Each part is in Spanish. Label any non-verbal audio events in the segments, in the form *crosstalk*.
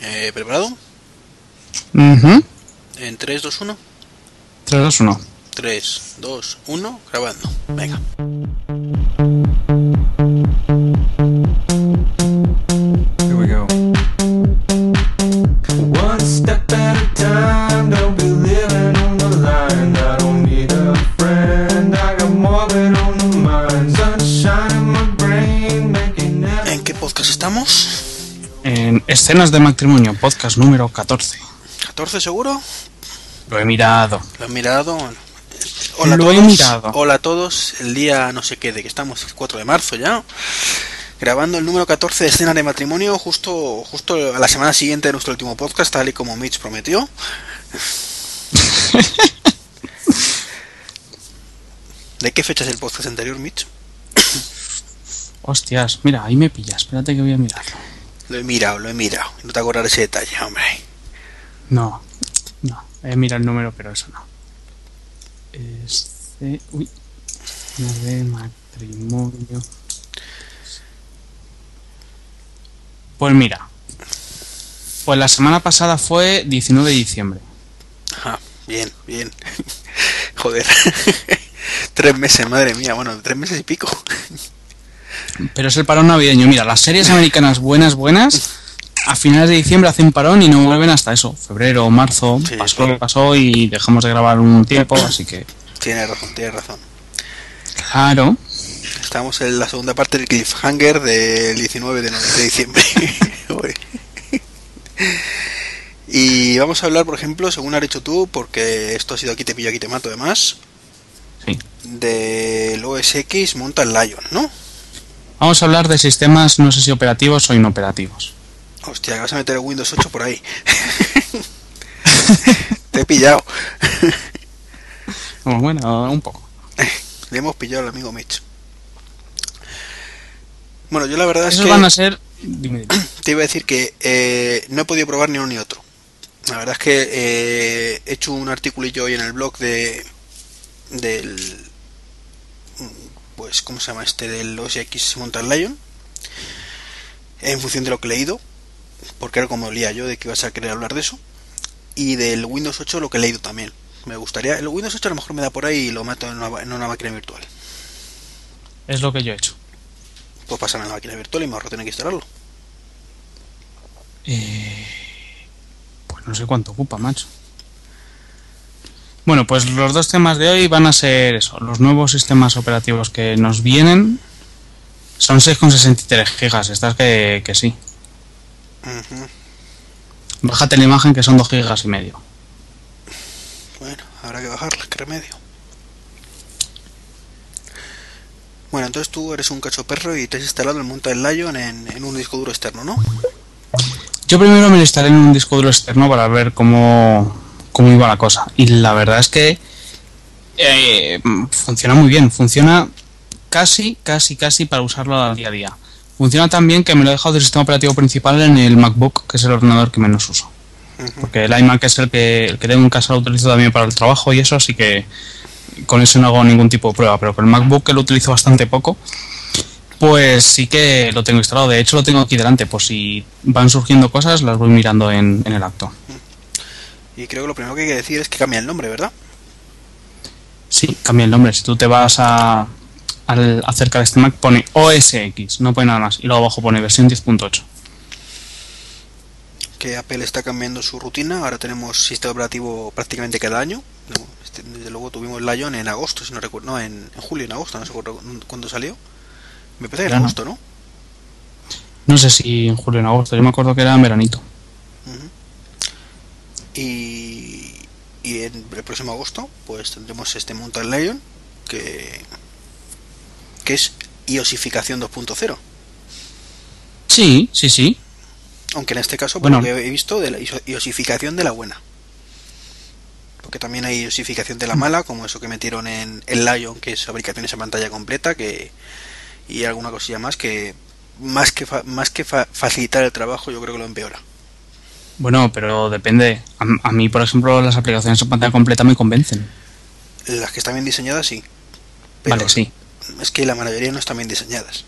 Eh, ¿Preparado? Mhm. En 3, 2, 1. 3, 2, 1. 3, 2, 1, grabando. Venga. Escenas de Matrimonio, podcast número 14. ¿14 seguro? Lo he mirado. ¿Lo has mirado? Hola a Lo he todos. mirado. Hola a todos. El día no sé qué, de que estamos el 4 de marzo ya. Grabando el número 14 de escenas de matrimonio justo, justo a la semana siguiente de nuestro último podcast, tal y como Mitch prometió. *laughs* ¿De qué fecha es el podcast anterior, Mitch? Hostias, mira, ahí me pillas. Espérate que voy a mirarlo. Lo he mirado, lo he mirado. No te acordarás ese detalle, hombre. No, no. He mirado el número, pero eso no. Este. Uy. De matrimonio. Pues mira. Pues la semana pasada fue 19 de diciembre. Ajá, bien, bien. *laughs* Joder. *laughs* tres meses, madre mía. Bueno, tres meses y pico. *laughs* Pero es el parón navideño. Mira, las series americanas buenas, buenas, a finales de diciembre hacen parón y no vuelven hasta eso. Febrero, marzo, Sí, pasó sí. lo que pasó y dejamos de grabar un tiempo, así que. Tienes razón, tienes razón. Claro. Estamos en la segunda parte del cliffhanger del 19 de, de diciembre. *laughs* Y vamos a hablar, por ejemplo, según has dicho tú, porque esto ha sido aquí te pillo, aquí te mato, además, Sí. del OS X Mountain Lion, ¿no? Vamos a hablar de sistemas, no sé si operativos o inoperativos. Hostia, vas a meter Windows 8 por ahí. *laughs* te he pillado. Bueno, un poco. Le hemos pillado al amigo Mitch. Bueno, yo la verdad es Esos que... van a ser. Dime, dime. *clears throat* te iba a decir que eh, no he podido probar ni uno ni otro. La verdad es que eh, he hecho un articulillo hoy en el blog de del pues cómo se llama este del OS X Mountain Lion en función de lo que he leído porque era como olía yo de que ibas a querer hablar de eso. Y del Windows 8 lo que he leído también. Me gustaría el Windows 8 a lo mejor me da por ahí y lo meto en una, en una máquina virtual. Es lo que yo he hecho. pues pasar a la máquina virtual y me ahorro tener que instalarlo. Eh, pues no sé cuánto ocupa, macho. Bueno, pues los dos temas de hoy van a ser eso. Los nuevos sistemas operativos que nos vienen son 6,63 gigas. Estas que, que sí. Ujú. Bájate la imagen que son 2 gigas y medio. Bueno, habrá que bajarla, qué remedio. Bueno, entonces tú eres un cacho perro y te has instalado el Mountain Lion en, en un disco duro externo, ¿no? Yo primero me lo instalé en un disco duro externo para ver cómo, cómo iba la cosa. Y la verdad es que eh, funciona muy bien. Funciona casi, casi, casi para usarlo al día a día. Funciona tan bien que me lo he dejado de sistema operativo principal en el MacBook, que es el ordenador que menos uso. Porque el iMac es el que, el que tengo en casa, lo utilizo también para el trabajo y eso, así que con eso no hago ningún tipo de prueba. Pero con el MacBook, que lo utilizo bastante poco, pues sí que lo tengo instalado. De hecho, lo tengo aquí delante. Por si van surgiendo cosas, las voy mirando en, en el acto. Y creo que lo primero que hay que decir es que cambia el nombre, ¿verdad? Sí, cambia el nombre. Si tú te vas a, al, acerca de este Mac, pone OS X, no pone nada más. Y luego abajo pone versión 10.8. Que Apple está cambiando su rutina. Ahora tenemos sistema operativo prácticamente cada año. Este- Desde luego tuvimos Lion en agosto, si no recuerdo. No, en, en julio, en agosto, no sé cu- cuándo salió. Me parece que en Ya no. agosto, ¿no? No sé si en julio o en agosto. Yo me acuerdo que era en veranito. Y, y en el próximo agosto, pues tendremos este Mountain Lion que, que es iosificación 2.0. Sí, sí, sí. Aunque en este caso, por Bueno. lo que he visto, de la iosificación de la buena. Porque también hay iosificación de la mala, como eso que metieron en el Lion, que es fabricación esa pantalla completa, que y alguna cosilla más que más que fa- más que fa- facilitar el trabajo, yo creo que lo empeora. Bueno, pero depende. A, a mí, por ejemplo, las aplicaciones en pantalla completa me convencen. Las que están bien diseñadas, sí. Pero Vale, sí. es que la mayoría no están bien diseñadas.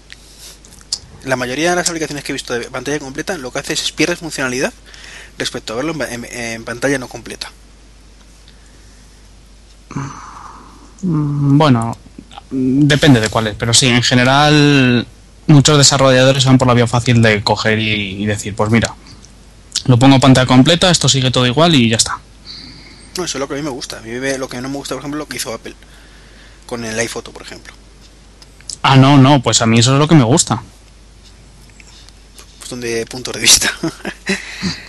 La mayoría de las aplicaciones que he visto de pantalla completa lo que hace es pierdes funcionalidad respecto a verlo en, en- en pantalla no completa. Mm, Bueno, depende de cuáles, pero sí, en general muchos desarrolladores van por la vía fácil de coger y, y decir, pues mira, lo pongo pantalla completa, esto sigue todo igual y ya está. No, eso es lo que a mí me gusta. A mí me- lo que no me gusta, por ejemplo, lo que hizo Apple con el iPhoto, por ejemplo. Ah, no, no, pues a mí eso es lo que me gusta. Cuestión de puntos de vista. *laughs*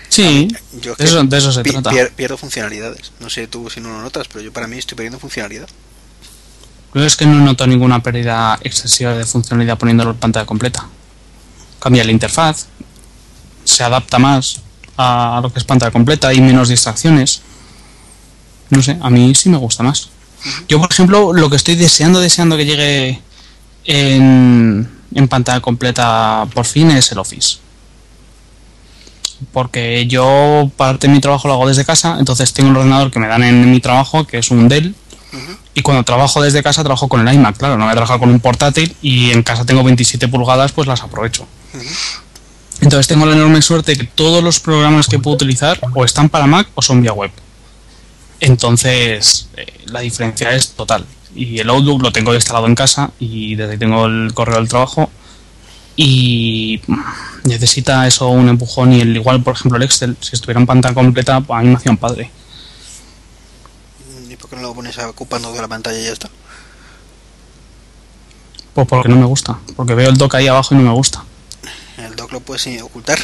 Sí, Yo de eso, de eso se pi- trata. pier- pierdo funcionalidades. No sé tú si no lo notas, pero yo para mí estoy perdiendo funcionalidad. Yo es que no noto ninguna pérdida excesiva de funcionalidad poniéndolo en pantalla completa. Cambia la interfaz, se adapta más a lo que es pantalla completa y menos distracciones. No sé, a mí sí me gusta más. Yo, por ejemplo, lo que estoy deseando, deseando que llegue en, en pantalla completa por fin es el Office. Porque yo parte de mi trabajo lo hago desde casa, entonces tengo un ordenador que me dan en mi trabajo, que es un Dell, y cuando trabajo desde casa trabajo con el iMac, claro, no voy a trabajar con un portátil y en casa tengo 27 pulgadas, pues las aprovecho. Entonces tengo la enorme suerte que todos los programas que puedo utilizar o están para Mac o son vía web. Entonces eh, la diferencia es total. Y el Outlook lo tengo instalado en casa y desde ahí tengo el correo del trabajo y mm, necesita eso un empujón y el igual por ejemplo el Excel si estuviera en pantalla completa a mí me hacía un padre ¿Y por qué no lo pones ocupando toda la pantalla y ya está? pues porque no me gusta porque veo el dock ahí abajo y no me gusta El dock lo puedes eh, ocultar.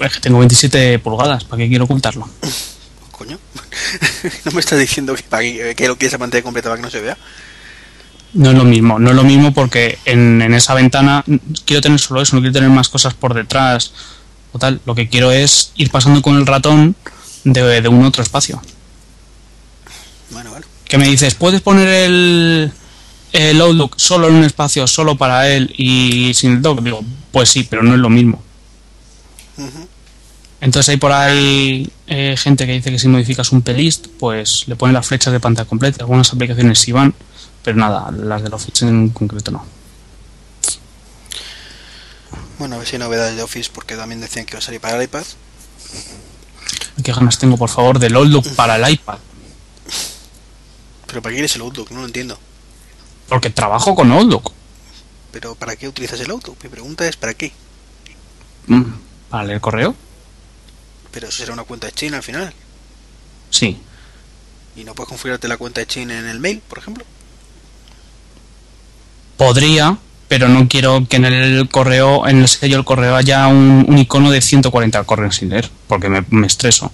Es que tengo 27 pulgadas, ¿para qué quiero ocultarlo? *coughs* Coño. *laughs* no me estás diciendo que, para que, que lo quieres a pantalla completa para que no se vea. No es lo mismo, no es lo mismo porque en, en esa ventana quiero tener solo eso, no quiero tener más cosas por detrás o tal. Lo que quiero es ir pasando con el ratón de, de un otro espacio. Bueno, vale. Que me dices, ¿puedes poner el, el Outlook solo en un espacio, solo para él y sin el dock? Digo, pues sí, pero no es lo mismo. Entonces hay por ahí eh, gente que dice que si modificas un pelist, pues le pone las flechas de pantalla completa. Algunas aplicaciones sí van, pero nada, las del Office en concreto no. Bueno, a ver si hay novedades de Office porque también decían que iba a salir para el iPad. ¿Qué ganas tengo, por favor, del Outlook para el iPad? Pero ¿para qué quieres el Outlook? No lo entiendo. Porque trabajo con Outlook. Pero ¿para qué utilizas el Outlook? Mi pregunta es ¿para qué? Mm, ¿Para leer correo? Pero eso será una cuenta de China al final. Sí. ¿Y no puedes configurarte la cuenta de China en el mail, por ejemplo? Podría, pero no quiero que en el correo, en el sello del correo haya un, un icono de 140 correos sin leer, porque me, me estreso.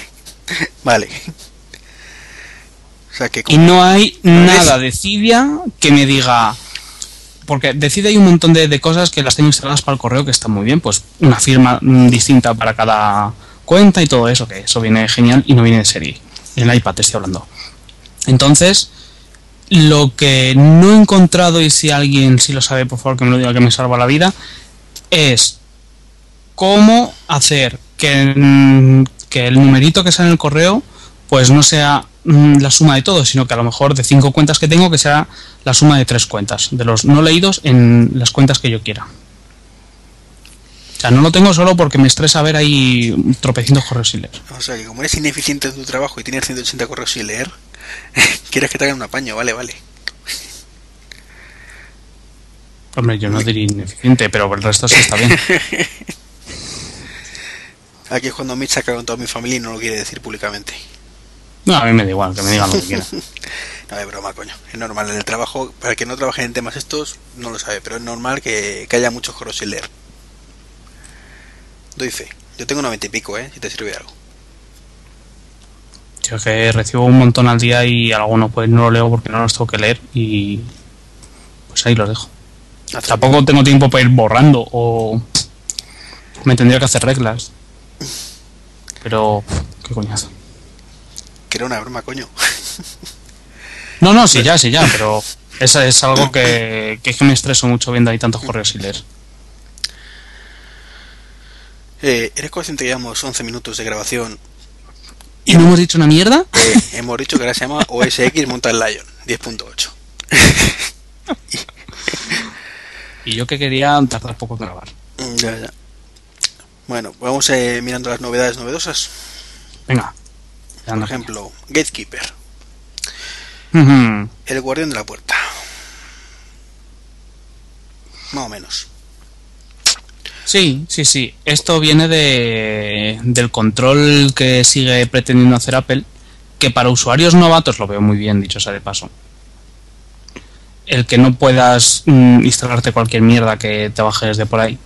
*laughs* Vale. O sea que Y no hay nada de Cydia que me diga. Porque de Cydia hay un montón de, de cosas que las tengo instaladas para el correo que están muy bien. Pues una firma mm, distinta para cada cuenta y todo eso, que eso viene genial y no viene de serie. En el iPad te estoy hablando. Entonces, lo que no he encontrado, y si alguien sí lo sabe, por favor que me lo diga que me salva la vida, es cómo hacer que, mm, que el numerito que sale en el correo pues no sea la suma de todo, sino que a lo mejor de cinco cuentas que tengo que sea la suma de tres cuentas, de los no leídos en las cuentas que yo quiera. O sea, no lo tengo solo porque me estresa ver ahí tropecientos correos sin leer. O sea que como eres ineficiente en tu trabajo y tienes 180 correos sin leer, *laughs* quieres que te hagan un apaño, vale, vale. Hombre, yo no diría ineficiente, pero el resto sí está bien. *laughs* Aquí es cuando Mitch saca con toda mi familia y no lo quiere decir públicamente. No, a mí me da igual, que me digan lo que quieran. *laughs* No, es broma, coño. Es normal en el trabajo, para el que no trabaje en temas estos, no lo sabe, pero es normal que, que haya muchos correos sin leer. Doy fe. Yo tengo 90 y pico, ¿eh? Si te sirve de algo. Yo es que recibo un montón al día y algunos pues no lo leo porque no los tengo que leer y pues ahí los dejo. Hace- Tampoco tengo tiempo para ir borrando o me tendría que hacer reglas. Pero qué coñazo. Que era una broma, coño. *laughs* No, no, sí ya, sí ya, pero eso es algo que, que es que me estreso mucho viendo ahí tantos correos sin leer. Eh, ¿Eres consciente que llevamos 11 minutos de grabación? ¿Y no hemos dicho una mierda? Eh, hemos dicho que ahora se llama OSX Mountain Lion 10.8. *laughs* Y yo que quería tardar poco en grabar. Ya, ya. Bueno, vamos eh, mirando las novedades novedosas. Venga. Por ejemplo, Gatekeeper, el guardián de la puerta. Más o menos. Sí, sí, sí. Esto viene de, del control que sigue pretendiendo hacer Apple, que para usuarios novatos lo veo muy bien, dicho sea de paso. El que no puedas mm, instalarte cualquier mierda que te bajes de por ahí.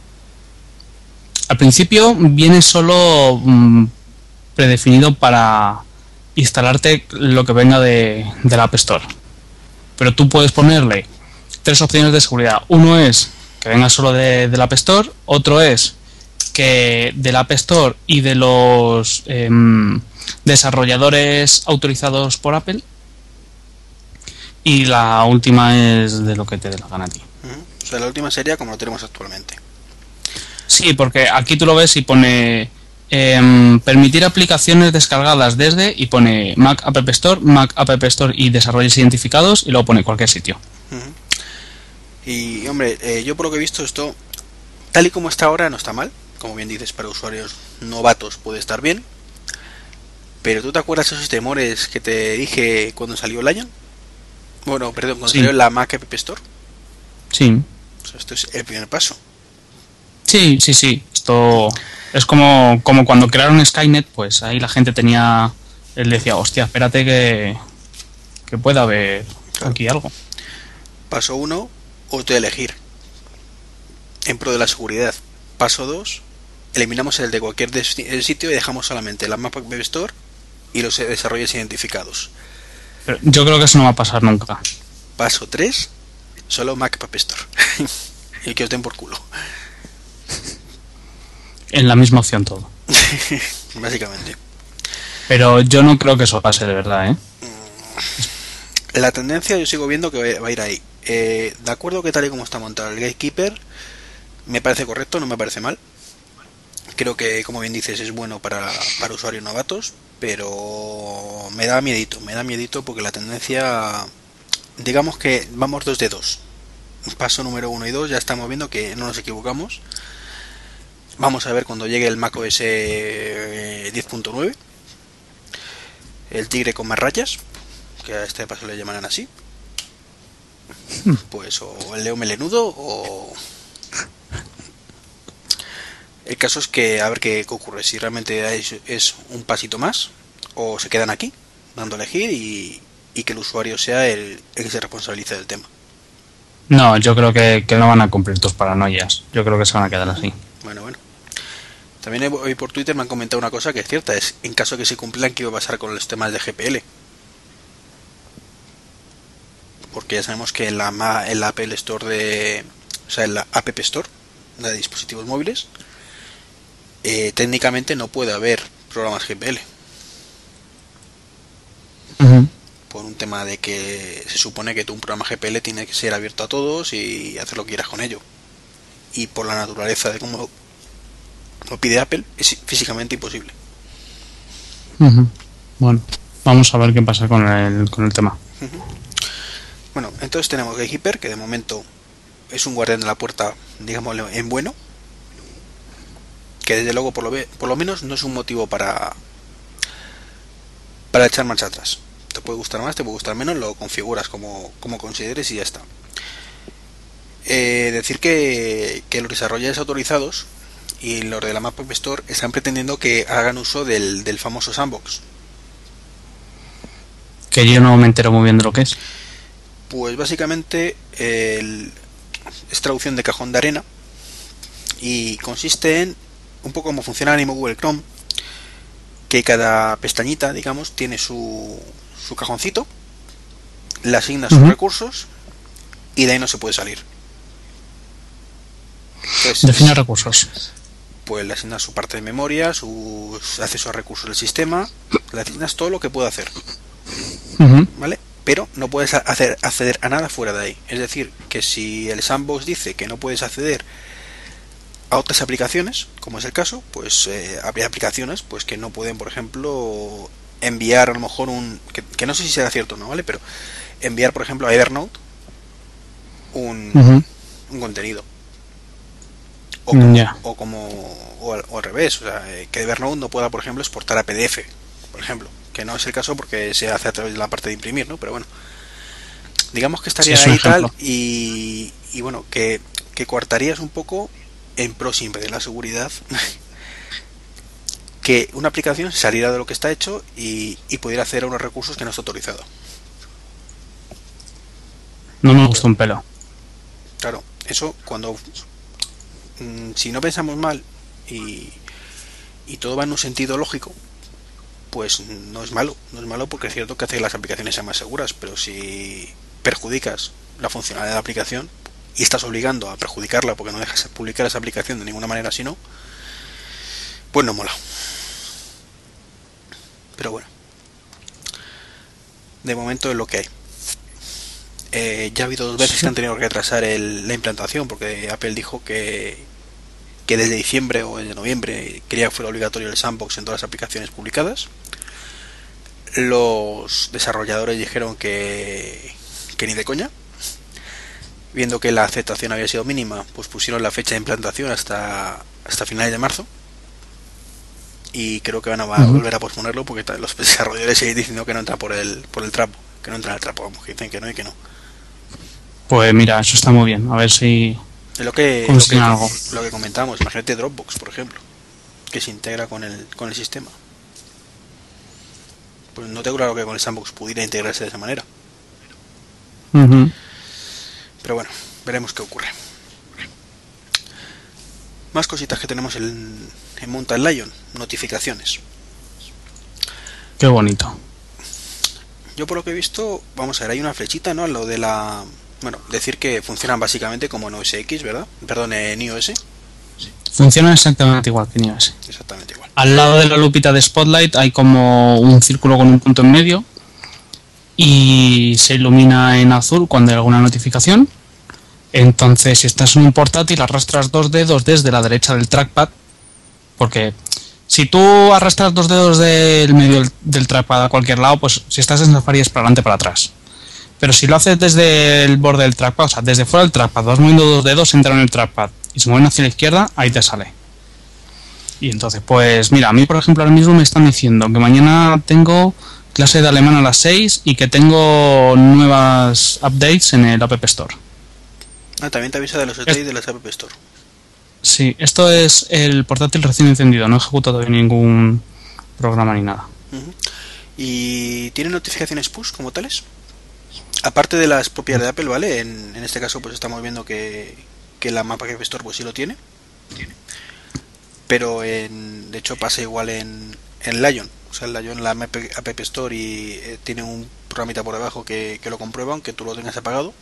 Al principio viene solo mm, predefinido para instalarte lo que venga de, del App Store. Pero tú puedes ponerle tres opciones de seguridad. Uno es que venga solo de, del App Store, otro es que del App Store y de los em, desarrolladores autorizados por Apple. Y la última es de lo que te dé la gana a ti. Ujú. O sea, la última sería como lo tenemos actualmente. Sí, porque aquí tú lo ves y pone em, permitir aplicaciones descargadas desde y pone Mac App Store, Mac App Store y desarrollos identificados y luego pone cualquier sitio. Y hombre, eh, yo por lo que he visto esto, tal y como está ahora, no está mal. Como bien dices, para usuarios novatos puede estar bien. Pero ¿tú te acuerdas esos temores que te dije cuando salió Lion? Bueno, perdón, cuando Sí. salió la Mac App Store. Sí, O sea, esto es el primer paso. sí, sí, sí. Esto es como, como cuando crearon Skynet, pues ahí la gente tenía, él decía, hostia, espérate que, que pueda haber aquí algo. Paso 1, elegir En pro de la seguridad. Paso 2, eliminamos el de cualquier el sitio y dejamos solamente la Mac App Store y los desarrollos identificados. Pero yo creo que eso no va a pasar nunca. Paso 3, solo Mac App Store. *laughs* y que os den por culo. En la misma opción todo. *laughs* Básicamente. Pero yo no creo que eso pase de verdad, ¿eh? La tendencia yo sigo viendo que va- va a ir ahí. Eh, de acuerdo que tal y como está montado el Gatekeeper, me parece correcto, no me parece mal. Creo que, como bien dices, es bueno para, para usuarios novatos, pero me da miedito, me da miedito porque la tendencia, digamos que vamos dos de dos. Paso número uno y dos, ya estamos viendo que no nos equivocamos. Vamos a ver cuando llegue el macOS eh, 10.9, el tigre con más rayas, que a este paso le llamarán así. *laughs* Pues o el león melenudo o... El caso es que a ver qué, qué ocurre, si realmente es, es un pasito más o se quedan aquí, dando a elegir y, y que el usuario sea el, el que se responsabilice del tema. No, yo creo que, que no van a cumplir tus paranoias. Yo creo que se van a quedar así. Bueno, bueno. También hoy por Twitter me han comentado una cosa que es cierta, es en caso de que se cumplan qué iba a pasar con los temas de GPL. Porque ya sabemos que en la, en la Apple Store de... O sea, en la App Store de dispositivos móviles, eh, técnicamente no puede haber programas GPL. Por un tema de que se supone que tú un programa GPL tiene que ser abierto a todos y hacer lo que quieras con ello. Y por la naturaleza de cómo lo pide Apple, es físicamente imposible. Bueno, vamos a ver qué pasa con el, con el tema. Bueno, entonces tenemos Gatekeeper, que de momento es un guardián de la puerta, digámoslo, en bueno. Que desde luego, por lo, ve- por lo menos, no es un motivo para para echar marcha atrás. Te puede gustar más, te puede gustar menos, lo configuras como, como consideres y ya está. Eh, decir que, que los desarrolladores autorizados y los de la Map App Store están pretendiendo que hagan uso del, del famoso sandbox. Que yo no me entero muy bien de lo que es. Pues básicamente el- es traducción de cajón de arena y consiste en un poco como funciona el mismo Google Chrome, que cada pestañita, digamos, tiene su, su cajoncito, le asigna sus recursos y de ahí no se puede salir. Entonces, Define recursos. Pues le asignas su parte de memoria, su acceso a recursos del sistema, le asignas todo lo que puede hacer. ¿vale? Pero no puedes hacer, acceder a nada fuera de ahí. Es decir, que si el sandbox dice que no puedes acceder a otras aplicaciones, como es el caso, pues eh, habría aplicaciones pues que no pueden, por ejemplo, enviar a lo mejor un... Que, que no sé si será cierto o no, ¿vale? Pero enviar, por ejemplo, a Evernote un, un contenido. O como, o como o al, o al revés, o sea, eh, que Evernote no pueda, por ejemplo, exportar a PDF, por ejemplo, que no es el caso porque se hace a través de la parte de imprimir, ¿no? Pero bueno, digamos que estaría Sí, ahí tal y, y bueno, que, que coartarías un poco en pro siempre de la seguridad *laughs* que una aplicación saliera de lo que está hecho y, y pudiera hacer unos recursos que no está autorizado. No me gusta un pelo. Claro, eso cuando si no pensamos mal y, y todo va en un sentido lógico, pues no es malo, no es malo porque es cierto que hace que las aplicaciones sean más seguras, pero si perjudicas la funcionalidad de la aplicación y estás obligando a perjudicarla porque no dejas publicar esa aplicación de ninguna manera si no, pues no mola. Pero bueno, de momento es lo que hay. Eh, ya ha habido dos veces Sí. que han tenido que retrasar el- la implantación porque Apple dijo que, que desde diciembre o desde noviembre quería que fuera obligatorio el sandbox en todas las aplicaciones publicadas. Los desarrolladores dijeron que, que ni de coña. Viendo que la aceptación había sido mínima, pues pusieron la fecha de implantación hasta, hasta finales de marzo. Y creo que van a volver a posponerlo porque los *laughs* desarrolladores siguen diciendo que no entra por el, por el trapo. Que no entra en el trapo, vamos, que dicen que no y que no. Pues mira, eso está muy bien. A ver si. Es lo que, lo que, algo. lo que comentamos. Imagínate Dropbox, por ejemplo, que se integra con el, con el sistema. Pues no tengo claro que con el sandbox pudiera integrarse de esa manera. Pero bueno, veremos qué ocurre. Más cositas que tenemos en, en Mountain Lion. Notificaciones. Qué bonito. Yo por lo que he visto, vamos a ver, hay una flechita, ¿no? Lo de la... Bueno, decir que funcionan básicamente como en OS X, ¿verdad? Perdón, en iOS. Funciona exactamente igual que en iOS. Exactamente igual. Al lado de la lupita de Spotlight hay como un círculo con un punto en medio y se ilumina en azul cuando hay alguna notificación. Entonces, si estás en un portátil, arrastras dos dedos desde la derecha del trackpad, porque si tú arrastras dos dedos del medio del, del trackpad a cualquier lado, pues si estás en Safari es para adelante para atrás. Pero si lo haces desde el borde del trackpad, o sea, desde fuera del trackpad, vas moviendo dos dedos, entran en el trackpad y se mueven hacia la izquierda, ahí te sale. Y entonces, pues mira, a mí por ejemplo ahora mismo me están diciendo que mañana tengo clase de alemán a las 6 y que tengo nuevas updates en el App Store. Ah, también te avisa de los updates de las App Store. Sí, esto es el portátil recién encendido, no ejecuta todavía ningún programa ni nada. ¿Y tiene notificaciones push como tales? Aparte de las propias de Apple, ¿vale? En, en este caso pues estamos viendo que, que la mapa App Store pues sí lo tiene. Pero en, de hecho pasa igual en, en Lion. O sea, en Lion la App App Store y eh, tiene un programita por debajo que, que lo comprueba aunque tú lo tengas apagado.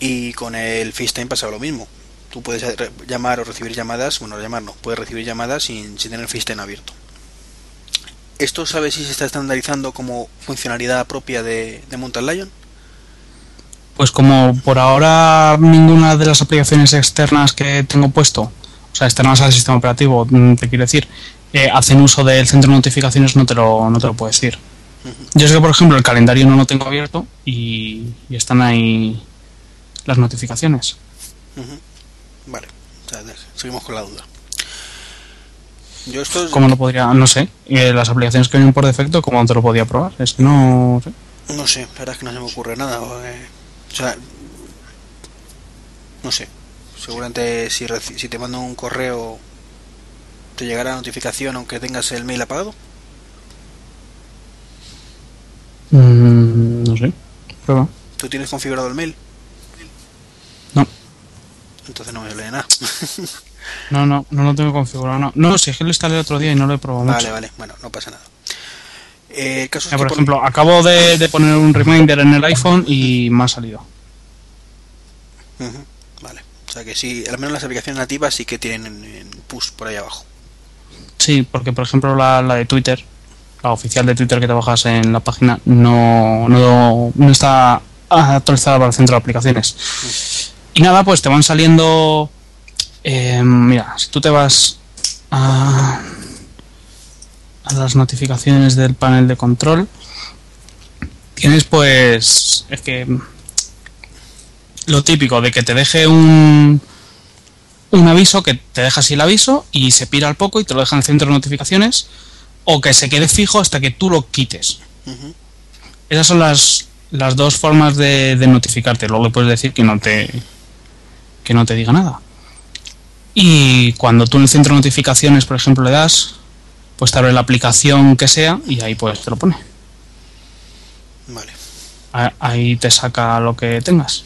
Y con el FaceTime pasa lo mismo. Tú puedes llamar o recibir llamadas, bueno, llamar no, puedes recibir llamadas sin, sin tener FaceTime abierto. ¿Esto sabes si se está estandarizando como funcionalidad propia de, de Mountain Lion? Pues como por ahora ninguna de las aplicaciones externas que tengo puesto, o sea, externas al sistema operativo, mm, te quiero decir, eh, hacen uso del centro de notificaciones, no te lo, no te lo puedo decir. Yo sé que, por ejemplo, el calendario no lo tengo abierto y, y están ahí las notificaciones. Vale, o sea, de- seguimos con la duda. Yo esto es- ¿Cómo lo podría? No sé. Eh, las aplicaciones que vienen por defecto, ¿cómo te lo podía probar? Es que no sé. no sé, la verdad es que no se me ocurre nada. o sea, no sé. Seguramente si, si te mando un correo te llegará notificación aunque tengas el mail apagado. Mm, no sé. Prueba. ¿Tú tienes configurado el mail? No. Entonces no me lee nada. *laughs* No, no, no lo tengo configurado. No, no si es que lo instalé el otro día y no lo he probado vale, mucho. vale, bueno, no pasa nada. Eh, el caso es que por por- ejemplo, acabo de, de poner un reminder en el iPhone y me ha salido. Vale. O sea que sí, al menos las aplicaciones nativas sí que tienen en, en push por ahí abajo. Sí, porque por ejemplo la, la de Twitter, la oficial de Twitter que te bajas en la página, no, no, no está actualizada para el centro de aplicaciones. Y nada, pues te van saliendo... eh, mira, si tú te vas a, a las notificaciones del panel de control, tienes pues... Es que... Lo típico de que te deje un, un aviso que te deja así el aviso y se pira al poco y te lo deja en el centro de notificaciones o que se quede fijo hasta que tú lo quites. Esas son las, las dos formas de, de notificarte. Luego le puedes decir que no te que no te diga nada. Y cuando tú en el centro de notificaciones, por ejemplo, le das, pues te abre la aplicación que sea y ahí pues te lo pone. Vale. Ahí te saca lo que tengas.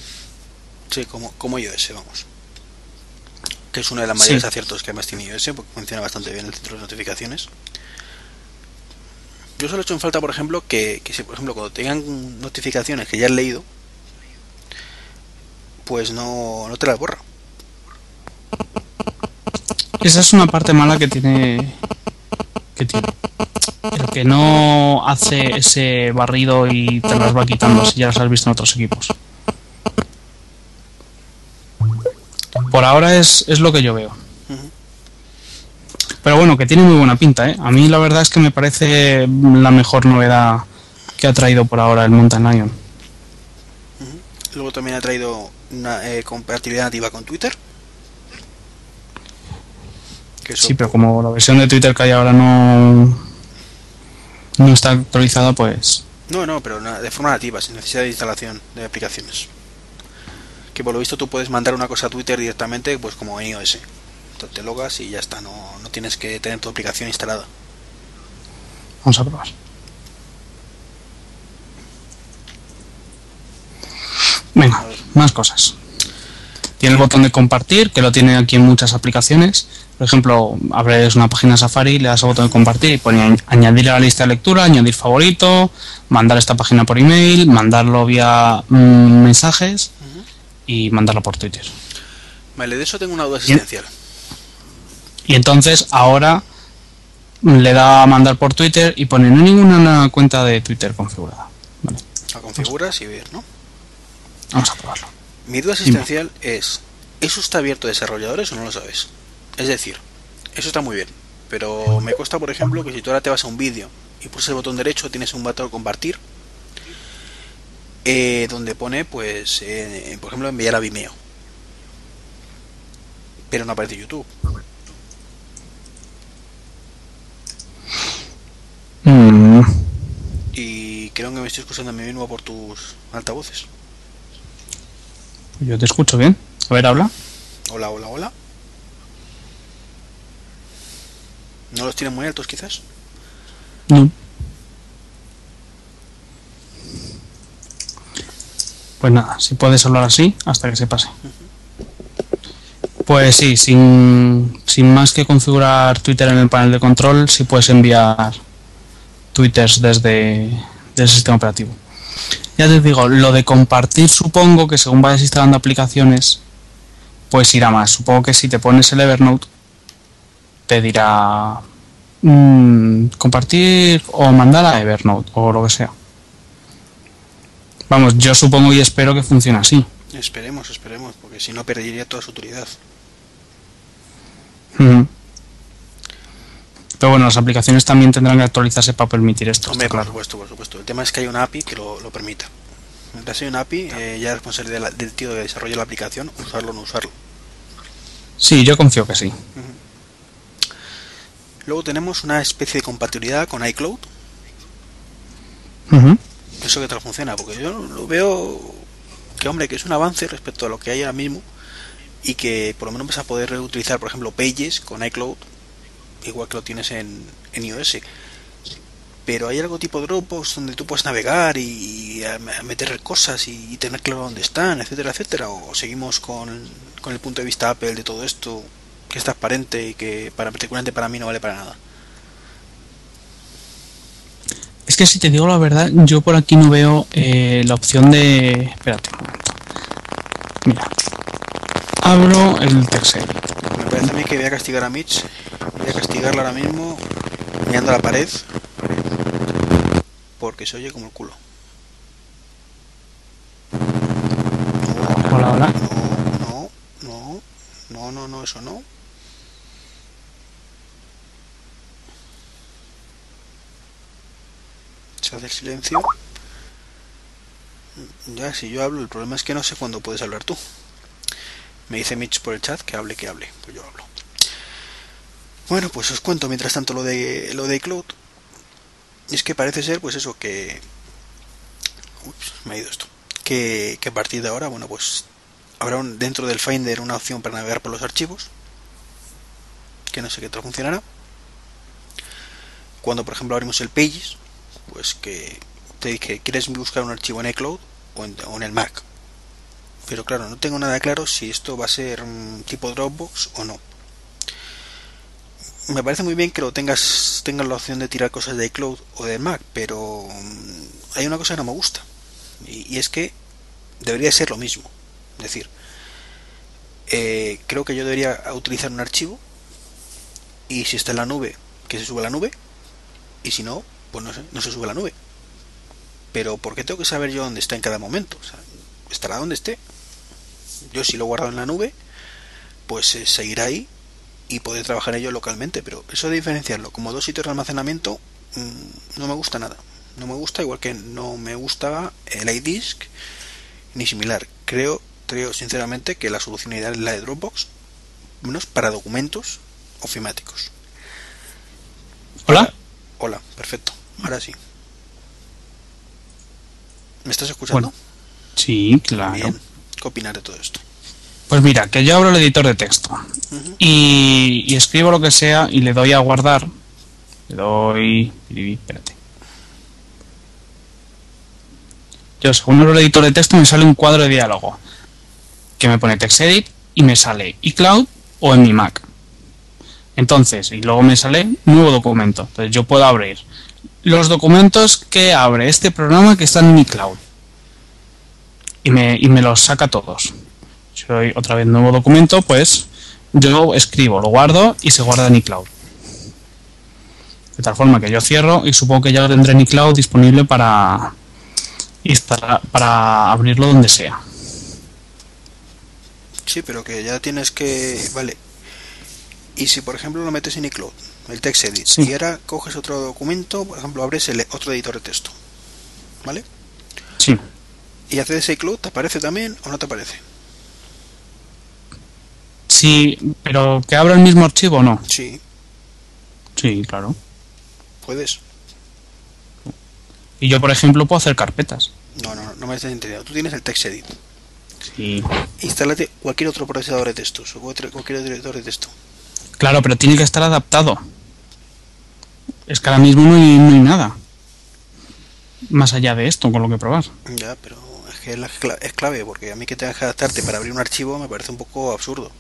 Sí, como, como iOS, vamos. Que es uno de los mayores Sí. aciertos que además tiene iOS, porque funciona bastante bien el centro de notificaciones. Yo solo he hecho en falta, por ejemplo, que, que si, por ejemplo, cuando tengan notificaciones que ya has leído, pues no, no te las borra. Esa es una parte mala que tiene. que tiene. El que no hace ese barrido y te las va quitando si ya las has visto en otros equipos. Por ahora es, es lo que yo veo. Pero bueno, que tiene muy buena pinta, ¿eh? A mí la verdad es que me parece la mejor novedad que ha traído por ahora el Mountain Lion. Luego también ha traído una eh, compatibilidad nativa con Twitter. Que eso Sí, pero como la versión de Twitter que hay ahora no, no está actualizada, pues No, no, pero de forma nativa, sin necesidad de instalación de aplicaciones. Que por lo visto tú puedes mandar una cosa a Twitter directamente, pues como en iOS. Entonces te logas y ya está, no, no tienes que tener tu aplicación instalada. vamos a probar. Venga, más cosas. Tiene el botón de compartir, que lo tiene aquí en muchas aplicaciones. Por ejemplo, abres una página Safari, le das al botón de compartir y pone añ- añadir a la lista de lectura, añadir favorito, mandar esta página por email, mandarlo vía mm, mensajes y mandarlo por Twitter. Vale, de eso tengo una duda existencial. Y entonces ahora le da a mandar por Twitter y pone no ninguna cuenta de Twitter configurada. Vale, La configuras y ver, ¿no? vamos a probarlo. Mi duda existencial es, ¿eso está abierto a desarrolladores o no lo sabes? Es decir, eso está muy bien, pero me cuesta, por ejemplo, que si tú ahora te vas a un vídeo y pulsas el botón derecho, tienes un botón compartir, eh, donde pone, pues, eh, por ejemplo, enviar a Vimeo. Pero no aparece YouTube. Mm, Y creo que me estoy escuchando a mí mismo por tus altavoces. Yo te escucho bien. A ver, habla. Hola, hola, hola. ¿No los tienen muy altos quizás? No. Pues nada, si puedes hablar así hasta que se pase. Pues sí, sin, sin más que configurar Twitter en el panel de control, sí puedes enviar twitters desde, desde el sistema operativo. Ya te digo, lo de compartir supongo que según vayas instalando aplicaciones, pues irá más. Supongo que si te pones el Evernote, te dirá mm, compartir o mandar a Evernote o lo que sea. Vamos, yo supongo y espero que funcione así. Esperemos, esperemos, porque si no perdería toda su utilidad. Pero bueno, las aplicaciones también tendrán que actualizarse para permitir esto. Hombre, por claro. supuesto, por supuesto. El tema es que hay una API que lo, lo permita. Mientras hay una API, eh, ya es responsabilidad de la- del tío que desarrolla la aplicación, usarlo o no usarlo. Sí, yo confío que sí. Luego tenemos una especie de compatibilidad con iCloud. ¿Eso qué tal funciona? Porque yo lo veo que, hombre, que es un avance respecto a lo que hay ahora mismo y que por lo menos vas a poder reutilizar, por ejemplo, Pages con iCloud, igual que lo tienes en, en iOS. Pero hay algo tipo Dropbox donde tú puedes navegar y, meter cosas y, tener claro dónde están, etcétera, etcétera. O seguimos con, con el punto de vista Apple de todo esto, que es transparente y que para, particularmente para mí no vale para nada. Es que si te digo la verdad, yo por aquí no veo eh, la opción de... Espérate un momento. Mira. Abro el edit. Me parece a mí que voy a castigar a Mitch. Voy a castigarla ahora mismo mirando a la pared. Porque se oye como el culo. Hola, hola. No, no, no, no, no, eso no. Se hace el silencio. Ya, si yo hablo, el problema es que no sé cuándo puedes hablar tú. Me dice Mitch por el chat que hable, que hable. Pues yo hablo. Bueno, pues os cuento mientras tanto lo de lo de iCloud. Es que parece ser, pues eso, que. Ups, me ha ido esto. Que, que a partir de ahora, bueno, pues habrá un- dentro del Finder una opción para navegar por los archivos. Que no sé qué tal funcionará. Cuando, por ejemplo, abrimos el Pages, pues que te dice, ¿quieres buscar un archivo en iCloud o en, o en el Mac? Pero claro, no tengo nada claro si esto va a ser mm, tipo Dropbox o no. Me parece muy bien que lo tengas, tengas la opción de tirar cosas de iCloud o de Mac, pero mm, hay una cosa que no me gusta. Y, es que debería ser lo mismo. Es decir, eh, creo que yo debería utilizar un archivo y si está en la nube, que se sube a la nube y si no, pues no, no se sube a la nube. Pero ¿por qué tengo que saber yo dónde está en cada momento? O sea, estará donde esté. Yo si lo he guardado en la nube, pues eh, seguirá ahí y podré trabajar ello localmente. Pero eso de diferenciarlo como dos sitios de almacenamiento mm, no me gusta nada. No me gusta, igual que no me gustaba el iDisk ni similar. Creo, creo sinceramente que la solución ideal es la de Dropbox, menos para documentos ofimáticos. Hola. Hola, perfecto. Ahora sí. ¿Me estás escuchando? Bueno, Sí, claro. Bien. ¿Qué opinas de todo esto? Pues mira, que yo abro el editor de texto y escribo lo que sea y le doy a guardar. Le doy. Espérate. Yo, según abro el editor de texto, me sale un cuadro de diálogo que me pone TextEdit y me sale iCloud o en mi Mac. Entonces, y luego me sale nuevo documento. Entonces, yo puedo abrir los documentos que abre este programa que están en iCloud. Y me, y me los saca todos. Si doy otra vez nuevo documento, pues yo escribo, lo guardo y se guarda en iCloud. De tal forma que yo cierro y supongo que ya tendré en iCloud disponible para, instalar, para abrirlo donde sea. Sí, pero que ya tienes que... Vale. Y si por ejemplo lo metes en iCloud, el TextEdit, Sí. y ahora coges otro documento, por ejemplo abres el otro editor de texto, ¿vale? Sí. Y haces iCloud, ¿te aparece también o no te aparece? Sí, pero que abra el mismo archivo o no. Sí, Sí, claro. puedes. Y yo, por ejemplo, puedo hacer carpetas. No, no, no me estás entendiendo. Tú tienes el TextEdit. Sí. Instálate cualquier otro procesador de textos o cualquier editor de texto. Claro, pero tiene que estar adaptado. Es que ahora mismo no hay, no hay nada. Más allá de esto, con lo que probar. Ya, pero es que es, la cla- es clave, porque a mí que tengas que adaptarte para abrir un archivo me parece un poco absurdo.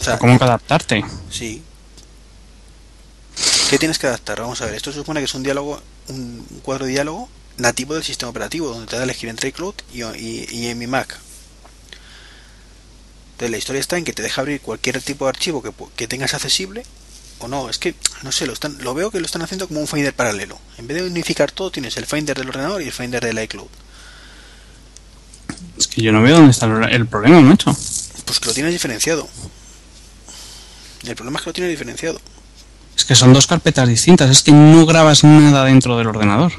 O sea, ¿Cómo que adaptarte? sí. ¿Qué tienes que adaptar? Vamos a ver, esto se supone que es un diálogo, un cuadro de diálogo nativo del sistema operativo, donde te da a elegir entre iCloud y, y, y en mi Mac. Entonces la historia está en que te deja abrir cualquier tipo de archivo que, que tengas accesible o no, es que no sé, lo están lo veo que lo están haciendo como un Finder paralelo. En vez de unificar todo, tienes el Finder del ordenador y el Finder del iCloud. Es que yo no veo dónde está el el problema, macho. Pues que lo tienes diferenciado. El problema es que lo tienes diferenciado. Es que son dos carpetas distintas. Es que no grabas nada dentro del ordenador.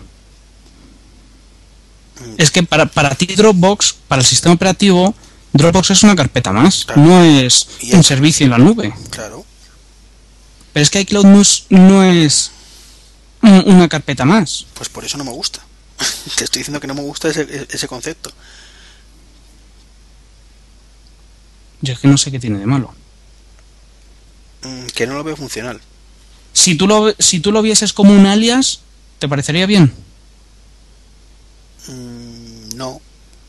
Mm, Es que para, para ti Dropbox, para el sistema operativo, Dropbox es una carpeta más. Claro. No es un servicio en la nube. Claro. Pero es que iCloud no es, no es un- una carpeta más. Pues por eso no me gusta. *laughs* Te estoy diciendo que no me gusta ese, ese concepto. Yo es que no sé qué tiene de malo. Mm, Que no lo veo funcional. Si tú lo, si tú lo vieses como un alias, ¿te parecería bien? Mm, No.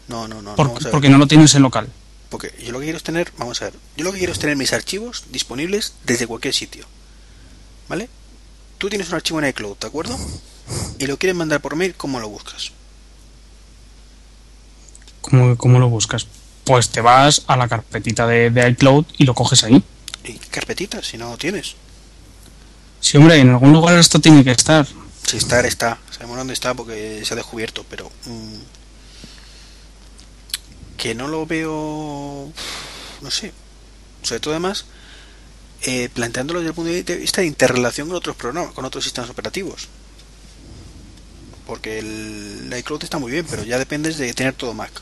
No, no, no. Por- porque no lo tienes en local. Porque yo lo que quiero es tener, vamos a ver, yo lo que quiero es tener mis archivos disponibles desde cualquier sitio. ¿Vale? Tú tienes un archivo en iCloud, ¿de acuerdo? Y lo quieres mandar por mail, ¿cómo lo buscas? ¿Cómo, cómo lo buscas? Pues te vas a la carpetita de, de iCloud y lo coges ahí. ¿Y qué carpetita? Si no lo tienes. Sí, hombre, en algún lugar esto tiene que estar. Si estar está, sabemos dónde está porque se ha descubierto, pero mm, que no lo veo, no sé, sobre todo además eh, planteándolo desde el punto de vista de interrelación con otros programas, con otros sistemas operativos, porque el iCloud está muy bien, pero ya dependes de tener todo Mac.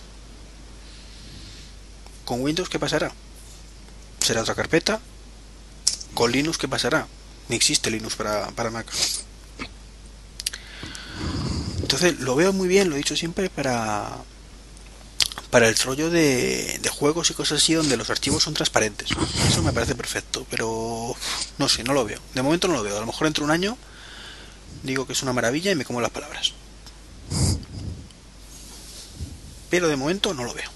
Con Windows, ¿qué pasará? Será otra carpeta. Con Linux, ¿qué pasará? Ni existe Linux para, para Mac. Entonces lo veo muy bien, lo he dicho siempre, para, para el rollo de, de juegos y cosas así donde los archivos son transparentes. Eso me parece perfecto, pero no sé, no lo veo. De momento no lo veo. A lo mejor entre un año digo que es una maravilla y me como las palabras. Pero de momento no lo veo.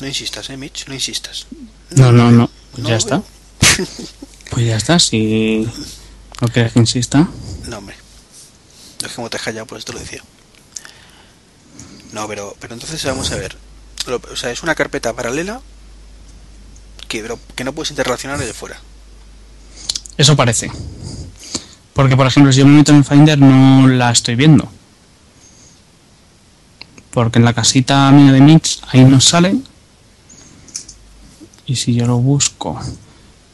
No insistas, eh, Mitch, no insistas. No, no, no. Pues No ya está. *laughs* Pues ya está. Si no quieres que insista. No, hombre. Es como te has callado, pues esto lo decía. No, pero, pero entonces vamos a ver. Lo- o sea, es una carpeta paralela que, pero que no puedes interrelacionar desde fuera. Eso parece. Porque, por ejemplo, si yo me meto en Finder no la estoy viendo. Porque en la casita mía de Mix ahí no sale. Y si yo lo busco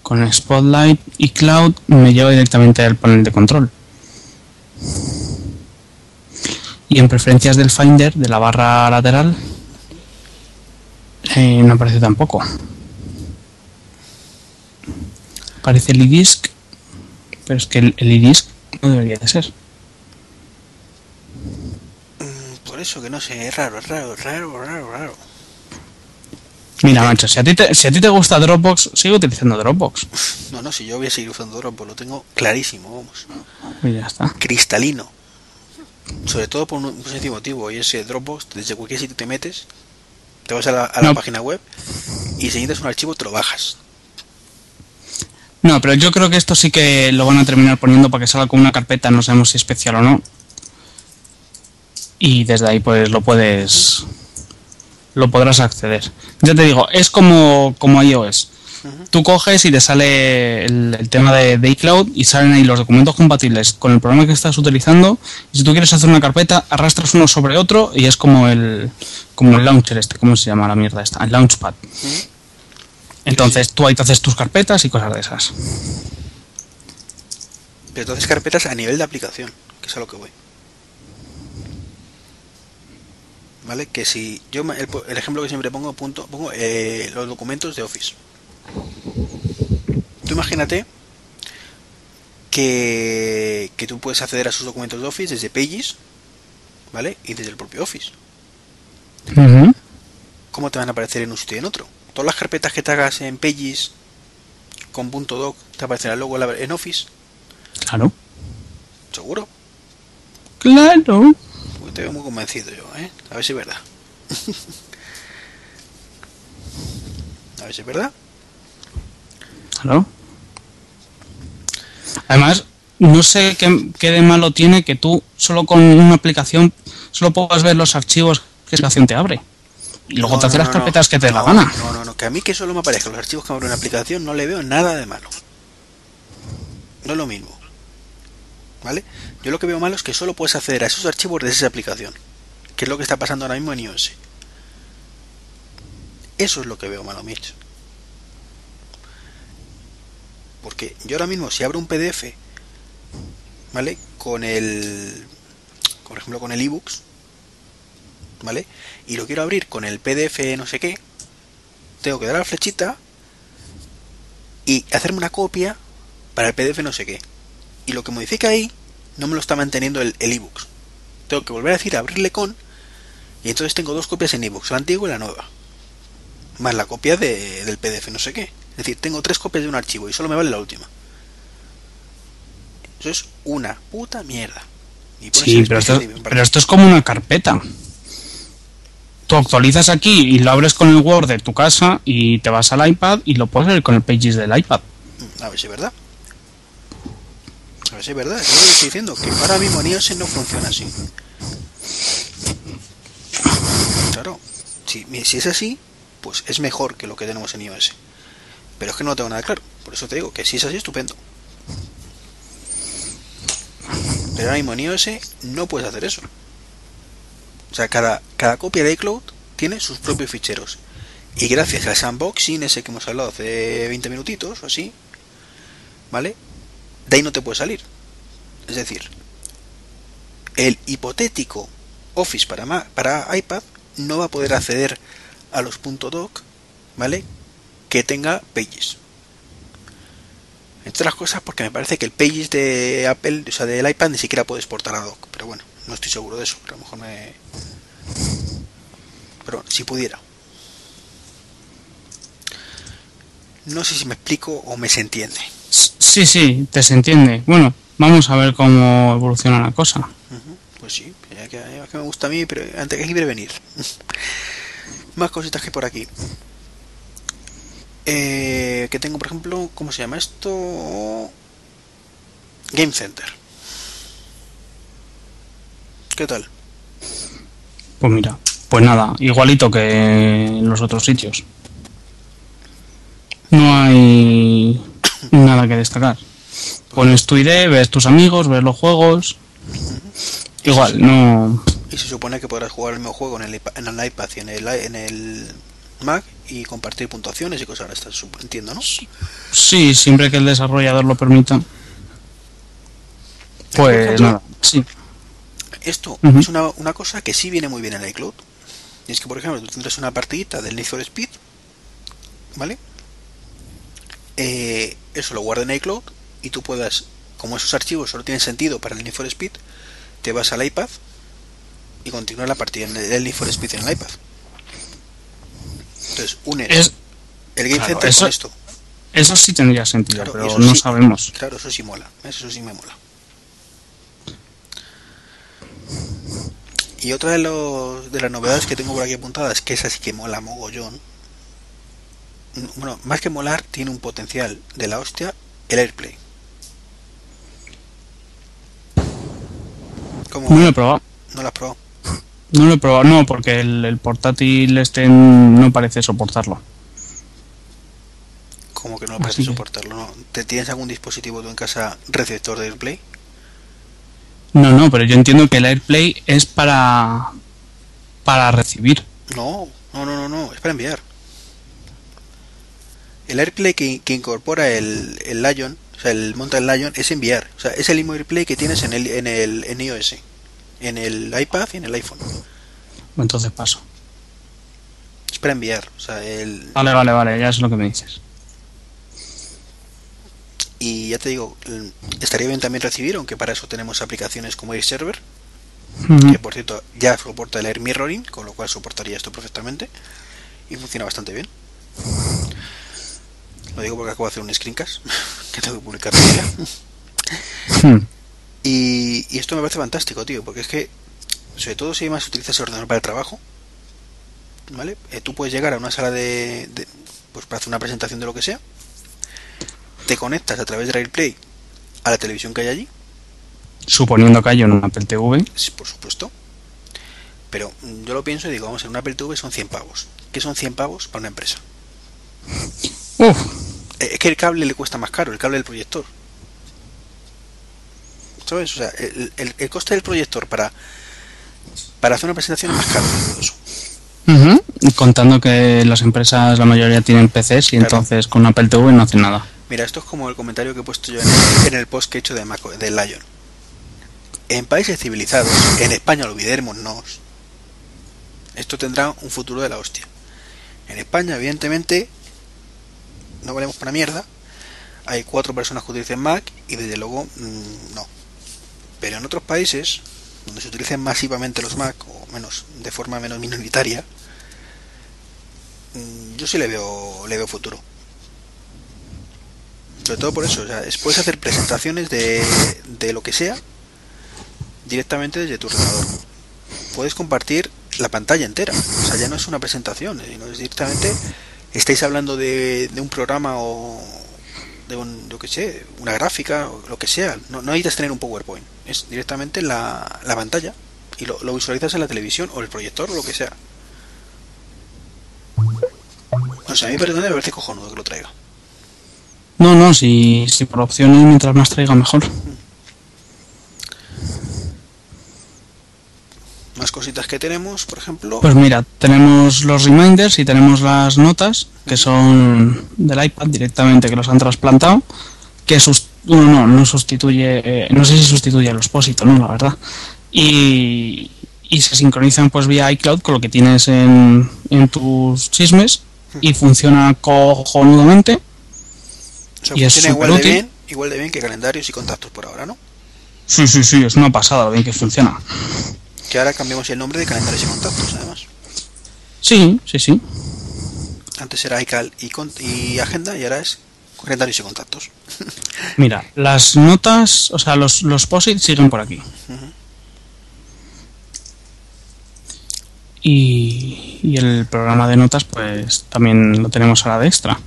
con Spotlight y Cloud, me lleva directamente al panel de control. Y en preferencias del Finder, de la barra lateral, eh, no aparece tampoco. Aparece el iDisk, pero es que el, el no debería de ser. Mm, Por eso que no sé, es raro, es raro, es raro, raro, raro. Mira, macho, si a ti te, si a ti te gusta Dropbox, sigue utilizando Dropbox. No, no, si yo voy a seguir usando Dropbox, lo tengo clarísimo, vamos. Pues ya está. Cristalino. Sobre todo por un, un sencillo motivo, y ese Dropbox, desde cualquier sitio te metes, te vas a la, a la No. página web y si necesitas un archivo te lo bajas. No, pero yo creo que esto sí que lo van a terminar poniendo para que salga con una carpeta, no sabemos si especial o no. Y desde ahí pues lo puedes lo podrás acceder. Ya te digo, es como, como iOS. Tú coges y te sale el, el tema de, de iCloud y salen ahí los documentos compatibles con el programa que estás utilizando. Y si tú quieres hacer una carpeta, arrastras uno sobre otro y es como el como el launcher este, ¿cómo se llama la mierda esta? El launchpad. Entonces tú ahí te haces tus carpetas y cosas de esas. Pero entonces carpetas a nivel de aplicación, que es a lo que voy. ¿Vale? Que si yo el, el ejemplo que siempre pongo, punto, pongo eh, los documentos de Office. Tú imagínate que, que tú puedes acceder a sus documentos de Office desde Pages, ¿vale? Y desde el propio Office. ¿Cómo te van a aparecer en un sitio y en otro? Todas las carpetas que te hagas en Pages con punto .doc te aparecerá luego en Office, Claro. seguro. Claro. Te veo muy convencido yo, ¿eh? A ver si es verdad. *laughs* A ver si es verdad. Claro. Además, no sé qué, qué de malo tiene que tú solo con una aplicación solo puedas ver los archivos que esa aplicación te abre. Y luego No, te hace no, las no, carpetas que te dé la gana. No, no, no, que a mí que solo me aparezcan los archivos que abre una aplicación no le veo nada de malo. No es lo mismo. ¿Vale? Yo lo que veo malo es que solo puedes acceder a esos archivos de esa aplicación. Que es lo que está pasando ahora mismo en iOS. Eso es lo que veo malo, Mitch. Porque yo ahora mismo, si abro un PDF, ¿vale? Con el. Por ejemplo, con el ebooks, ¿vale? Y lo quiero abrir con el PDF no sé qué, tengo que dar la flechita y hacerme una copia para el PDF no sé qué. Y lo que modifica ahí no me lo está manteniendo el, el ebooks. Tengo que volver a decir abrirle con y entonces tengo dos copias en ebooks, la antigua y la nueva. Más la copia de- del PDF no sé qué. Es decir, tengo tres copias de un archivo y solo me vale la última. Eso es una puta mierda. Y Sí, pero esto, pero esto es como una carpeta. Tú actualizas aquí y lo abres con el Word de tu casa y te vas al iPad y lo puedes ver con el Pages del iPad. A ver si es verdad. Es verdad. Yo lo estoy diciendo, que ahora mismo en iOS no funciona así. Claro, si, es así, pues es mejor que lo que tenemos en iOS. Pero es que no tengo nada claro. Por eso te digo que si es así, estupendo. Pero ahora mismo en iOS no puedes hacer eso. O sea, cada, cada copia de iCloud tiene sus propios ficheros. Y gracias al sandboxing ese que hemos hablado hace 20 minutitos o así, ¿vale? De ahí no te puede salir. Es decir, el hipotético Office para, Ma- para iPad no va a poder acceder a los .doc, ¿vale? Que tenga Pages. Entre otras cosas porque me parece que el Pages de Apple, o sea, del iPad ni siquiera puede exportar a doc, pero bueno, no estoy seguro de eso, a lo mejor me... Pero si pudiera. No sé si me explico o me se entiende. Sí, sí, te se entiende. Bueno, vamos a ver cómo evoluciona la cosa. Pues sí, ya que, ya que me gusta a mí, pero antes que hay prevenir. *laughs* Más cositas que por aquí. Eh, que tengo, por ejemplo, ¿cómo se llama esto? Game Center. ¿Qué tal? Pues mira, pues nada, igualito que en los otros sitios. No hay nada que destacar. Pones tu ID, ves tus amigos, ves los juegos. Igual, no. Y se supone que podrás jugar el mismo juego en el, en el iPad y en el, en el Mac y compartir puntuaciones y cosas estas, entiendo, ¿no? Sí, siempre que el desarrollador lo permita. Pues ejemplo, nada, sí. Esto es una, una cosa que sí viene muy bien en iCloud. Y es que, por ejemplo, tú tendrás una partidita del Need for Speed, ¿vale? Eh, eso lo guarda en iCloud y tú puedas, como esos archivos solo tienen sentido para el Need for Speed, te vas al iPad y continúas la partida en el el Need for Speed en el iPad. Entonces, unes Es, el Game claro, Center eso- con esto. eso sí tendría sentido, Claro, pero no sí. sabemos. Claro, eso sí mola. Eso sí me mola. Y otra de, los, de las novedades que tengo por aquí apuntadas, que esa sí que mola mogollón. Bueno, más que molar, tiene un potencial de la hostia, el AirPlay. ¿Cómo No lo he probado. ¿No lo has probado? No lo he probado, no, porque el, el portátil este no parece soportarlo. Como que no Así parece que- soportarlo, ¿no? ¿Te tienes algún dispositivo tú en casa receptor de AirPlay? No, no, pero yo entiendo que el AirPlay es para para recibir. No, no, no, no, no, es para enviar. El AirPlay que, que incorpora el, el Lion, o sea, el Mountain Lion, es enviar. O sea, es el mismo AirPlay que tienes en el, en el en iOS, en el iPad y en el iPhone. Entonces paso. Es para enviar. O sea, el, Vale, vale, vale, ya es lo que me dices. y ya te digo, estaría bien también recibir, aunque para eso tenemos aplicaciones como Air Server, Ujú. que por cierto ya soporta el Air Mirroring, con lo cual soportaría esto perfectamente y funciona bastante bien. Lo digo porque acabo de hacer un screencast *laughs* que tengo que publicar. Hmm. Y, y esto me parece fantástico, tío, porque es que, sobre todo si además utilizas el ordenador para el trabajo, ¿vale? Eh, tú puedes llegar a una sala de, de- pues para hacer una presentación de lo que sea, te conectas a través del AirPlay a la televisión que hay allí, Suponiendo que hay en un Apple TV. sí, por supuesto, pero mm, yo lo pienso y digo, vamos, en una Apple TV son 100 pavos. ¿Qué son 100 pavos para una empresa? Uf, Es que el cable le cuesta más caro, el cable del proyector. ¿Sabes? O sea, el, el- el coste del proyector para, para hacer una presentación es más caro Contando que las empresas, la mayoría tienen PCs y Claro. entonces con Apple TV no hacen nada. Mira, esto es como el comentario que he puesto yo en el, en el post que he hecho de Mac, del Lion. En países civilizados, en España olvidémonos, esto tendrá un futuro de la hostia. En España, evidentemente, no valemos para mierda. Hay cuatro personas que utilicen Mac y desde luego mm, no. Pero en otros países, donde se utilicen masivamente los Mac, o menos de forma menos minoritaria, mm, yo sí le veo, le veo futuro. Sobre todo por eso, o sea, es- puedes hacer presentaciones de, de lo que sea directamente desde tu ordenador. Puedes compartir la pantalla entera. O sea, ya no es una presentación, sino es directamente estáis hablando de, de un programa o de un, yo que sé, una gráfica o lo que sea. No, no necesitas tener un PowerPoint. Es directamente la, la pantalla y lo, lo visualizas en la televisión o el proyector o lo que sea. O sea, a mí personalmente me parece cojonudo que lo traiga. No, no, si, si por opciones mientras más traiga mejor. Más cositas que tenemos, por ejemplo. Pues mira, tenemos los reminders y tenemos las notas, que son del iPad directamente, que los han trasplantado, que no, no, no sustituye, eh, no sé si sustituye el expósito, no, la verdad. Y, y se sincronizan pues vía iCloud con lo que tienes en, en tus chismes y funciona cojonudamente. O sea, Y es igual de bien, igual de bien que calendarios y contactos por ahora, ¿no? Sí, sí, sí, es una pasada lo bien que funciona. Que ahora cambiamos el nombre de calendarios y contactos, además. Sí, sí, sí. Antes era iCal y, y agenda y ahora es calendarios y contactos. *laughs* Mira, las notas, o sea, los, los posits siguen por aquí. Y, y el programa de notas, pues también lo tenemos ahora de extra.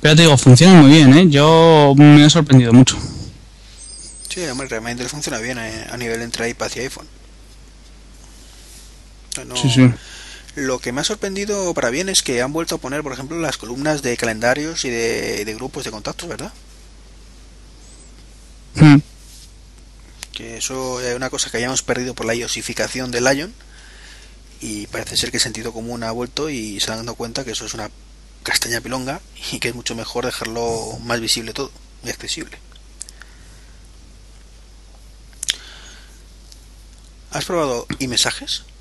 Pero te digo, funciona muy bien, ¿eh? Yo me ha sorprendido mucho. Sí, hombre, realmente funciona bien eh, a nivel entre iPad y iPhone. No- Sí, sí. Lo que me ha sorprendido para bien es que han vuelto a poner, por ejemplo, las columnas de calendarios y de, de grupos de contactos, ¿verdad? Mm. Que eso es una cosa que hayamos perdido por la iosificación de Lion. Y parece ser que el sentido común ha vuelto y se han dado cuenta que eso es una castaña pilonga y que es mucho mejor dejarlo más visible todo y accesible. ¿Has probado iMessages? Mm,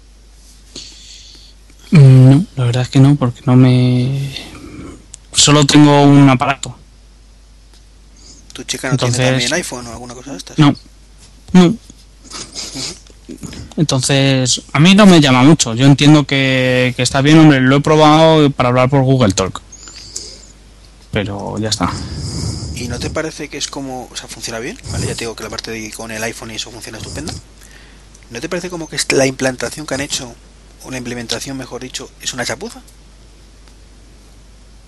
No, la verdad es que no, porque no me... Solo tengo un aparato. ¿Tu chica no Entonces- tiene también iPhone o alguna cosa de estas? No. No. Entonces, a mí no me llama mucho. Yo entiendo que, que está bien, hombre, lo he probado para hablar por Google Talk. Pero ya está. ¿Y no te parece que es como, o sea, funciona bien? Vale, ya te digo que la parte de con el iPhone y eso funciona estupendo. ¿No te parece como que es la implantación que han hecho, o la implementación, mejor dicho, es una chapuza?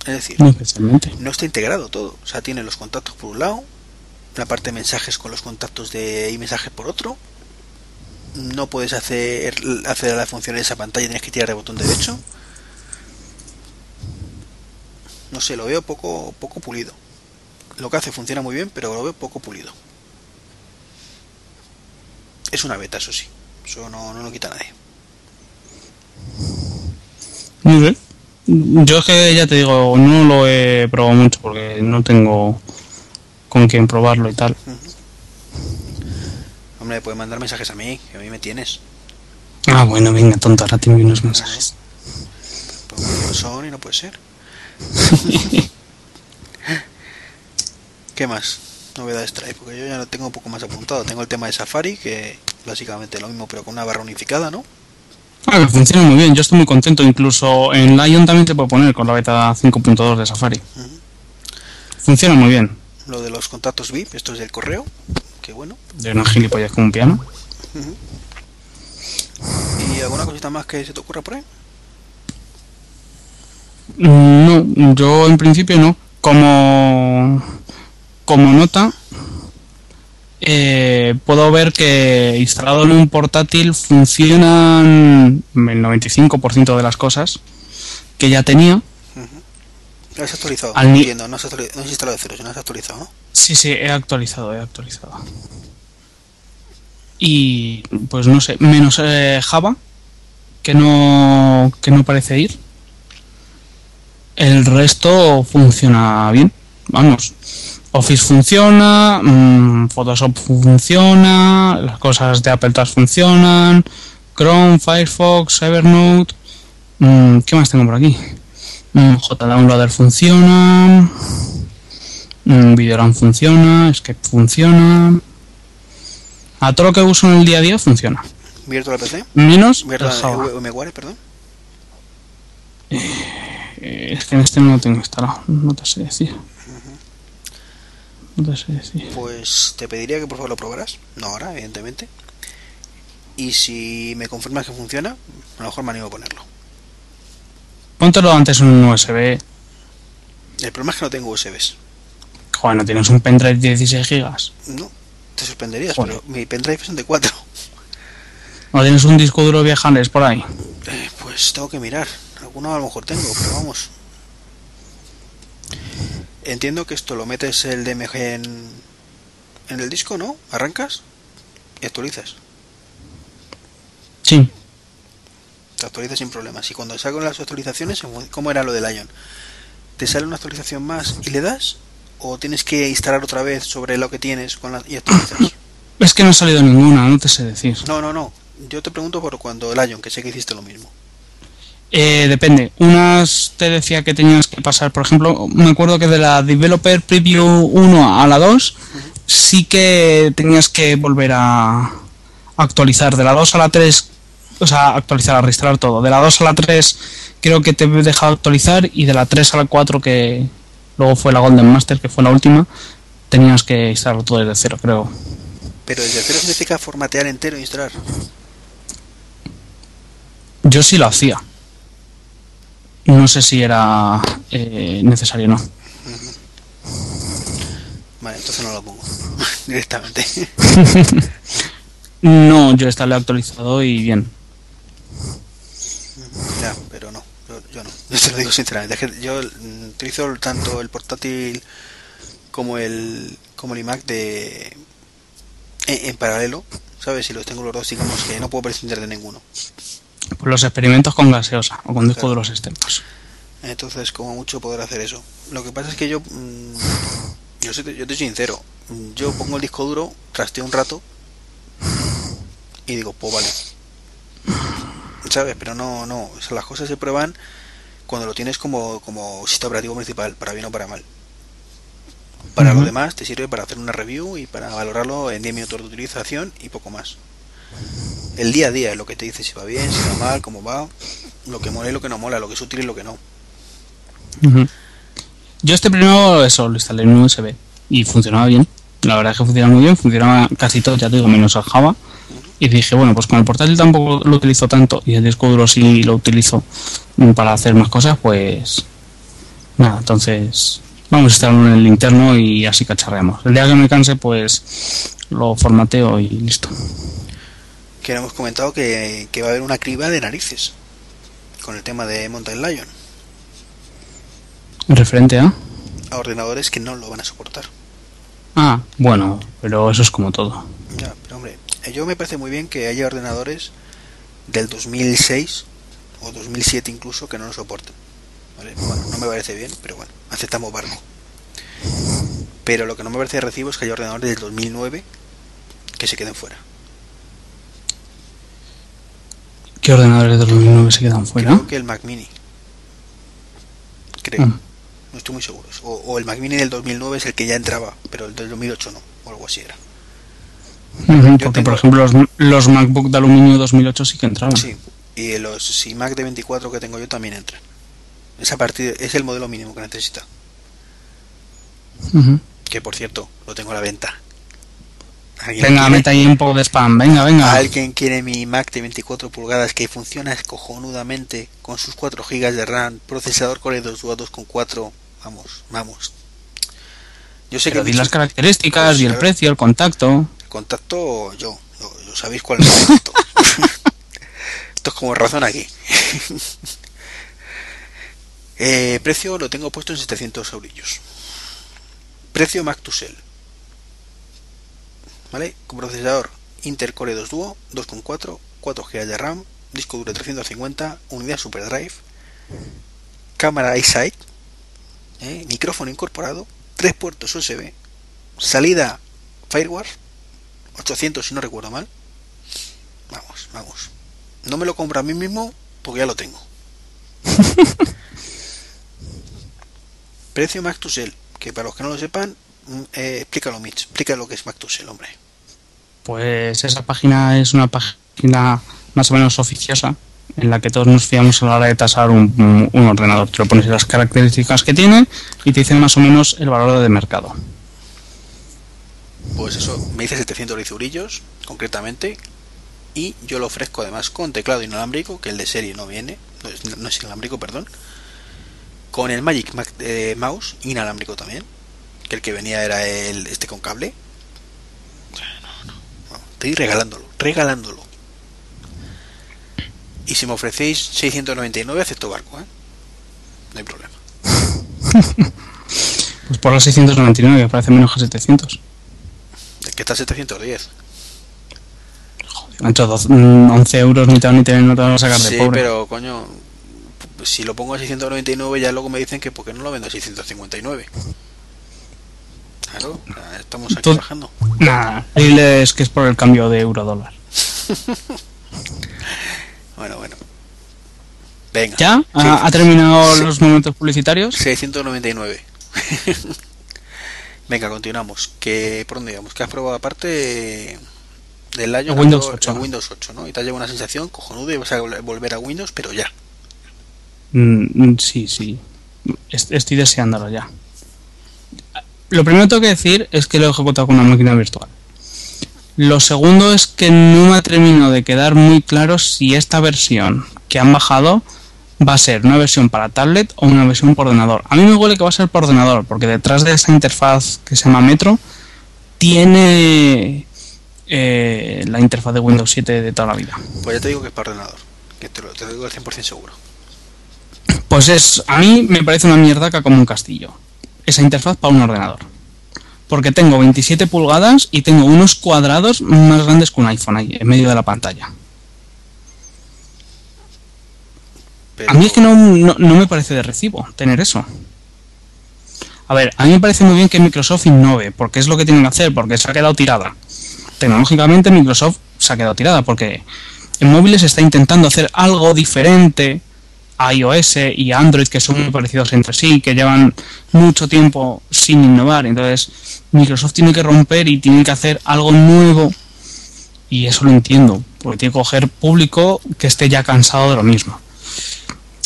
Es decir, No está integrado todo. O sea, tiene los contactos por un lado, la parte de mensajes con los contactos de y mensajes por otro. No puedes hacer hacer la función en esa pantalla, tienes que tirar de botón derecho. No sé, lo veo poco poco pulido. Lo que hace funciona muy bien, pero lo veo poco pulido. Es una beta, eso sí. Eso no, no lo quita nadie. No sé. Yo es que ya te digo, no lo he probado mucho porque no tengo con quién probarlo y tal. Hombre, puedes mandar mensajes a mí, que a mí me tienes. Ah, bueno, venga, tonto, ahora te envío unos mensajes. Pues no son y no puede ser. *laughs* ¿Qué más? Novedades trae, porque yo ya lo tengo un poco más apuntado. Tengo el tema de Safari, que básicamente lo mismo, pero con una barra unificada, ¿no? Ah, funciona muy bien, yo estoy muy contento. Incluso en Lion también te puedo poner con la beta 5.2 de Safari. Funciona muy bien. Lo de los contactos VIP, esto es del correo, que bueno. De una gilipollas con un piano. ¿Y alguna cosita más que se te ocurra por ahí? Mm, No, yo en principio no. Como, como nota, eh, puedo ver que instalado en un portátil funcionan el 95% de las cosas que ya tenía. ¿Lo has actualizado? Al Entiendo, no has, actuali- no has instalado de cero, sino has actualizado, ¿no? Sí, sí, he actualizado, he actualizado. Y pues no sé, menos eh, Java, que no, que no parece ir. El resto funciona bien. Vamos, Office funciona, mm, Photoshop funciona, las cosas de Apple todas funcionan, Chrome, Firefox, Evernote. mm, ¿Qué más tengo por aquí? Mm, JDownloader funciona. Mm, Videoram funciona, Escape funciona. A todo lo que uso en el día a día funciona. Virtual PC, Menos Virtual VMware, perdón. Eh, es que en este no lo tengo instalado. No te sé decir. No sé. Pues te pediría que por favor lo probaras. No ahora, evidentemente. Y si me confirmas que funciona, a lo mejor me animo a ponerlo. Póntelo antes en un USB. El problema es que no tengo USBs. Joder, no tienes un pendrive de 16 gigas. No, te sorprenderías, Joder. pero mi pendrive son de 4. No tienes un disco duro viajables por ahí. Eh, pues tengo que mirar. Alguno a lo mejor tengo, pero vamos. Entiendo que esto lo metes el DMG en, en el disco, ¿no? Arrancas y actualizas. Sí. Te actualizas sin problemas. Y cuando salgan las actualizaciones, ¿cómo era lo del Lion? ¿Te sale una actualización más y le das? ¿O tienes que instalar otra vez sobre lo que tienes con la, y actualizas? *coughs* Es que no ha salido ninguna, no te sé decir. No, no, no. Yo te pregunto por cuando Lion, que sé que hiciste lo mismo. Eh, depende. Unas te decía que tenías que pasar, por ejemplo, me acuerdo que de la Developer Preview 1 a la 2 sí que tenías que volver a actualizar. De la 2 a la 3, o sea, actualizar, a reinstalar todo. De la 2 a la 3 creo que te he dejado actualizar y de la 3 a la 4 que luego fue la Golden Master, que fue la última, tenías que instalar todo desde cero, creo. Pero desde cero significa formatear entero e instalar. Yo sí lo hacía. No sé si era eh, necesario o no. Vale, entonces no lo pongo *laughs* directamente. *laughs* No, yo esta lo he actualizado y bien. ya, pero no, yo, yo no. *laughs* Yo te lo digo sinceramente. es que yo utilizo tanto el portátil como el como el iMac de en, en paralelo, ¿sabes? Si los tengo los dos, digamos que no puedo prescindir de ninguno. Pues los experimentos con gaseosa o con disco duros externos. Entonces, como mucho poder hacer eso. Lo que pasa es que yo, mm, yo, soy, yo te soy sincero, yo pongo el disco duro, trasteo un rato y digo, pues vale. ¿Sabes? Pero no, no, o sea, las cosas se prueban cuando lo tienes como, como sistema operativo principal, para bien o para mal. Para lo demás te sirve para hacer una review y para valorarlo en 10 minutos de utilización y poco más. El día a día es lo que te dice si va bien, si va mal, cómo va, lo que mola y lo que no mola, lo que es útil y lo que no. Yo este primero eso lo instalé en un USB y funcionaba bien. La verdad es que funcionaba muy bien, funcionaba casi todo, ya te digo, menos el Java. Y dije, bueno, pues con el portátil tampoco lo utilizo tanto y el disco duro sí lo utilizo para hacer más cosas, pues nada, entonces vamos a instalarlo en el interno y así cacharreamos. El día que me canse, pues lo formateo y listo. Que hemos comentado que, que va a haber una criba de narices con el tema de Mountain Lion Referente a... a ordenadores que no lo van a soportar. Ah, bueno, pero eso es como todo. Ya, pero hombre, yo me parece muy bien que haya ordenadores del 2006 o 2007 incluso que no lo soporten. ¿vale? Bueno, no me parece bien, pero bueno, aceptamos barco. Pero lo que no me parece de recibo es que haya ordenadores del 2009 que se queden fuera. ¿Qué ordenadores de 2009 se quedan fuera? Creo que el Mac Mini. Creo. Mm. No estoy muy seguro. O, o el Mac Mini del 2009 es el que ya entraba, pero el del 2008 no, o algo así era. Porque, tengo- por ejemplo, los, los MacBook de aluminio 2008 sí que entraban. Sí, y los iMac de 24 que tengo yo también entran. Es, a partir, es el modelo mínimo que necesita. Que por cierto, lo tengo a la venta. ¿Alguien Venga, mete ahí un poco de spam. Venga, venga. ¿Alguien quiere mi Mac de 24 pulgadas que funciona cojonudamente con sus 4 GB de RAM, procesador Core 2 Duo 2.4? Vamos, vamos. Yo sé Pero que di las características y el Pues, precio, el contacto. El contacto, yo. Lo sabéis cuál es el contacto. *laughs* Esto es como razón aquí. *laughs* Eh, precio lo tengo puesto en 700 eurillos. Precio Mac to Sell. ¿Vale? Con procesador Intel Core 2 Duo, 2.4, 4 GB de RAM, disco duro 350, unidad SuperDrive, cámara iSight, ¿eh? micrófono incorporado, 3 puertos USB, salida Firewire, 800 si no recuerdo mal. Vamos, vamos. No me lo compro a mí mismo porque ya lo tengo. *laughs* Precio Mac to Sell, que para los que no lo sepan, mm, eh, explícalo Mitch, explica lo que es Mac to Sell, hombre. Pues esa página es una página más o menos oficiosa en la que todos nos fiamos a la hora de tasar un, un- ordenador. Te lo pones las características que tiene y te dicen más o menos el valor de mercado. Pues eso, me dice 710 eurillos, concretamente, y yo lo ofrezco además con teclado inalámbrico, que el de serie no viene, no es, no es inalámbrico, perdón, con el Magic Mac- eh, Mouse inalámbrico también, que el que venía era el este con cable. O sea, no, no, no, estoy regalándolo, regalándolo. Y si me ofrecéis 699, acepto barco, ¿eh? No hay problema. *laughs* Pues por los 699, que parece menos que 700. El que está a 710. Han hecho 12, mm, 11 euros, ni te, ni te, no te vas a sacar de Sí, pobre. pero coño, si lo pongo a 699 ya luego me dicen que porque no lo vendo a 659. Claro, estamos aquí Tú- bajando. Nada, diles que es por el cambio de euro-dólar. *laughs* Bueno, bueno. Venga. ¿Ya? Sí. ¿Ha, terminado Sí. los momentos publicitarios? 699. *laughs* Venga, continuamos. ¿Qué, ¿Por dónde íbamos? ¿Qué has probado aparte del año? Windows 8. Windows 8, ¿no? Y te ha llevado una sensación cojonuda y vas a vol- volver a Windows, pero ya. Mm, mm, sí, sí. Est- Estoy deseándolo ya. Lo primero que tengo que decir es que lo he ejecutado con una máquina virtual. Lo segundo es que no me ha terminado de quedar muy claro si esta versión que han bajado va a ser una versión para tablet o una versión por ordenador. A mí me huele que va a ser por ordenador, porque detrás de esa interfaz que se llama Metro tiene eh, la interfaz de Windows 7 de toda la vida. Pues ya te digo que es para ordenador. Que te lo, te lo digo al 100% seguro. Pues es, a mí me parece una mierdaca como un castillo. Esa interfaz para un ordenador. Porque tengo 27 pulgadas y tengo unos cuadrados más grandes que un iPhone ahí, en medio de la pantalla. A mí es que no, no, no me parece de recibo tener eso. A ver, a mí me parece muy bien que Microsoft innove, porque es lo que tienen que hacer, porque se ha quedado tirada. Tecnológicamente Microsoft se ha quedado tirada, porque en móviles está intentando hacer algo diferente iOS y Android, que son muy parecidos entre sí, que llevan mucho tiempo sin innovar. Entonces, Microsoft tiene que romper y tiene que hacer algo nuevo. Y eso lo entiendo, porque tiene que coger público que esté ya cansado de lo mismo.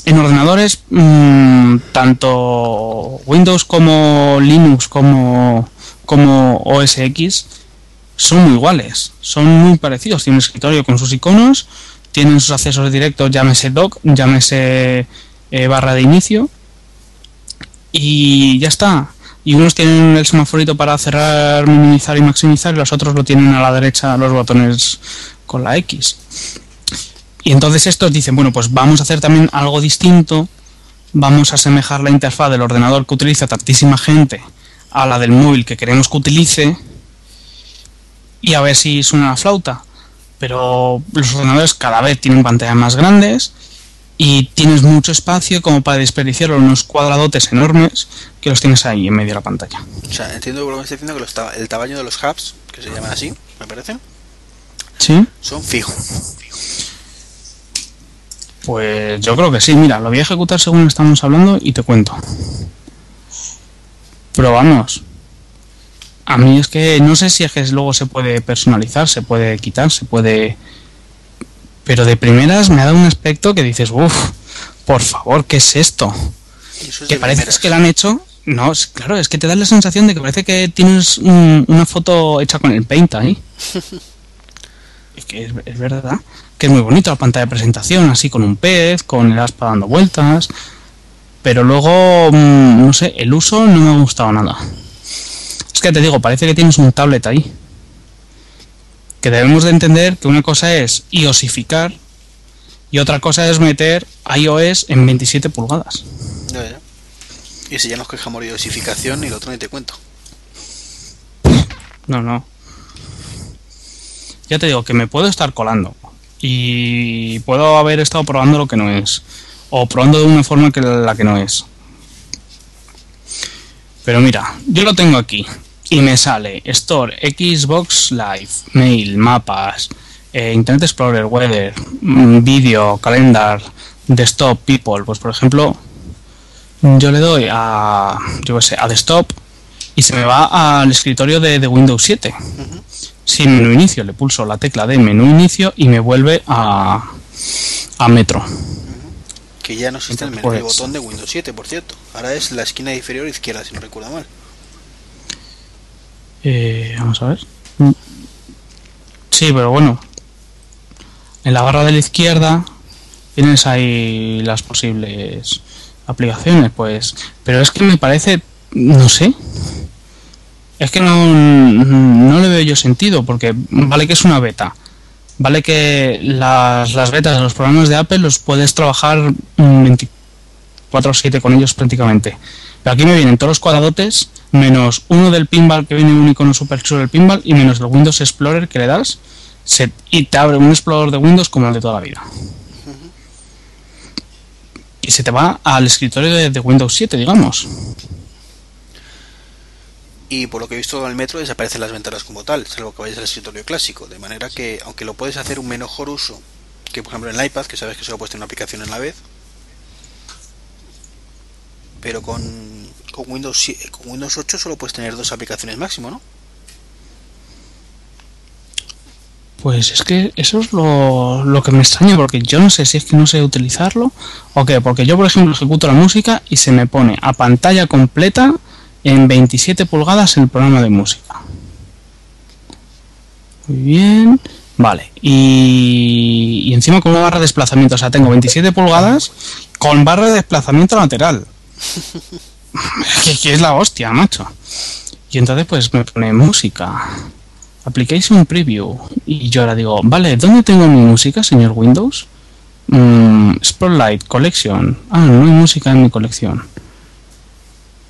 En ordenadores, mmm, tanto Windows como Linux como, como OS X son muy iguales, son muy parecidos. Tienen un escritorio con sus iconos, tienen sus accesos directos, llámese dock, llámese eh, barra de inicio, y ya está. Y unos tienen el semaforito para cerrar, minimizar y maximizar, y los otros lo tienen a la derecha los botones con la X. Y entonces estos dicen, bueno, pues vamos a hacer también algo distinto, vamos a asemejar la interfaz del ordenador que utiliza tantísima gente a la del móvil que queremos que utilice y a ver si suena la flauta. Pero los ordenadores cada vez tienen pantallas más grandes y tienes mucho espacio como para desperdiciar unos cuadradotes enormes que los tienes ahí en medio de la pantalla. O sea, entiendo lo que me está diciendo que los ta- el tamaño de los hubs, que se llaman así, me parece, ¿Sí? son fijos. Pues yo creo que sí. Mira, lo voy a ejecutar según estamos hablando y te cuento. Pero vamos. A mí es que no sé si es que luego se puede personalizar, se puede quitar, se puede... Pero de primeras me ha dado un aspecto que dices, uff, por favor, ¿qué es esto? Es Que parece primeras. que lo han hecho... No, es- claro, es que te da la sensación de que parece que tienes un- una foto hecha con el paint ahí. *laughs* Es que es, es verdad que es muy bonito la pantalla de presentación, así con un pez, con el aspa dando vueltas. Pero luego, mm, no sé, el uso no me ha gustado nada. Que te digo, parece que tienes un tablet ahí. Que debemos de entender que una cosa es iosificar y otra cosa es meter iOS en 27 pulgadas. Ya, ya. Y si ya nos quejamos de dosificación y lo otro ni te cuento. No, no. Ya te digo que me puedo estar colando. Y puedo haber estado probando lo que no es. O probando de una forma que la que no es. Pero mira, yo lo tengo aquí. Y me sale Store, Xbox Live, Mail, Mapas, eh, Internet Explorer, Weather, mm, Video, Calendar, Desktop, People. Pues por ejemplo, yo le doy a, yo qué sé, a Desktop y se me va al escritorio de, de Windows 7. Sin menú inicio, le pulso la tecla de menú inicio y me vuelve a, a Metro. Que ya no existe el, menú- Pues- el botón de Windows 7, por cierto. Ahora es la esquina inferior izquierda, si no recuerdo mal. Eh, vamos a ver. Mm. Sí, pero bueno. En la barra de la izquierda tienes ahí las posibles aplicaciones, pues. Pero es que me parece, no sé. Es que no, no le veo yo sentido, porque vale que es una beta. Vale que las, las betas de los programas de Apple los puedes trabajar mm, 24-7 con ellos prácticamente. Pero aquí me vienen todos los cuadradotes, menos uno del pinball que viene un icono super chulo del pinball y menos el Windows Explorer que le das se- y te abre un explorador de Windows como el de toda la vida. Y se te va al escritorio de, Windows 7, digamos. Y por lo que he visto en el metro desaparecen las ventanas como tal, salvo que vayas al escritorio clásico. De manera que, aunque lo puedes hacer un mejor uso que por ejemplo en el iPad, que sabes que solo puedes tener una aplicación en la vez. Pero con, con Windows sie- con Windows 8 solo puedes tener dos aplicaciones máximo, ¿no? Pues es que eso es lo, lo que me extraña, porque yo no sé si es que no sé utilizarlo o qué, porque yo, por ejemplo, ejecuto la música y se me pone a pantalla completa en 27 pulgadas el programa de música. Muy bien. Vale. Y, y encima con una barra de desplazamiento, o sea, tengo 27 pulgadas con barra de desplazamiento lateral. *laughs* que, es la hostia, macho. Y entonces pues me pone música. Application Preview. Y yo ahora digo, vale, ¿dónde tengo mi música, señor Windows? Mm, Spotlight, Collection. Ah, no hay música en mi colección.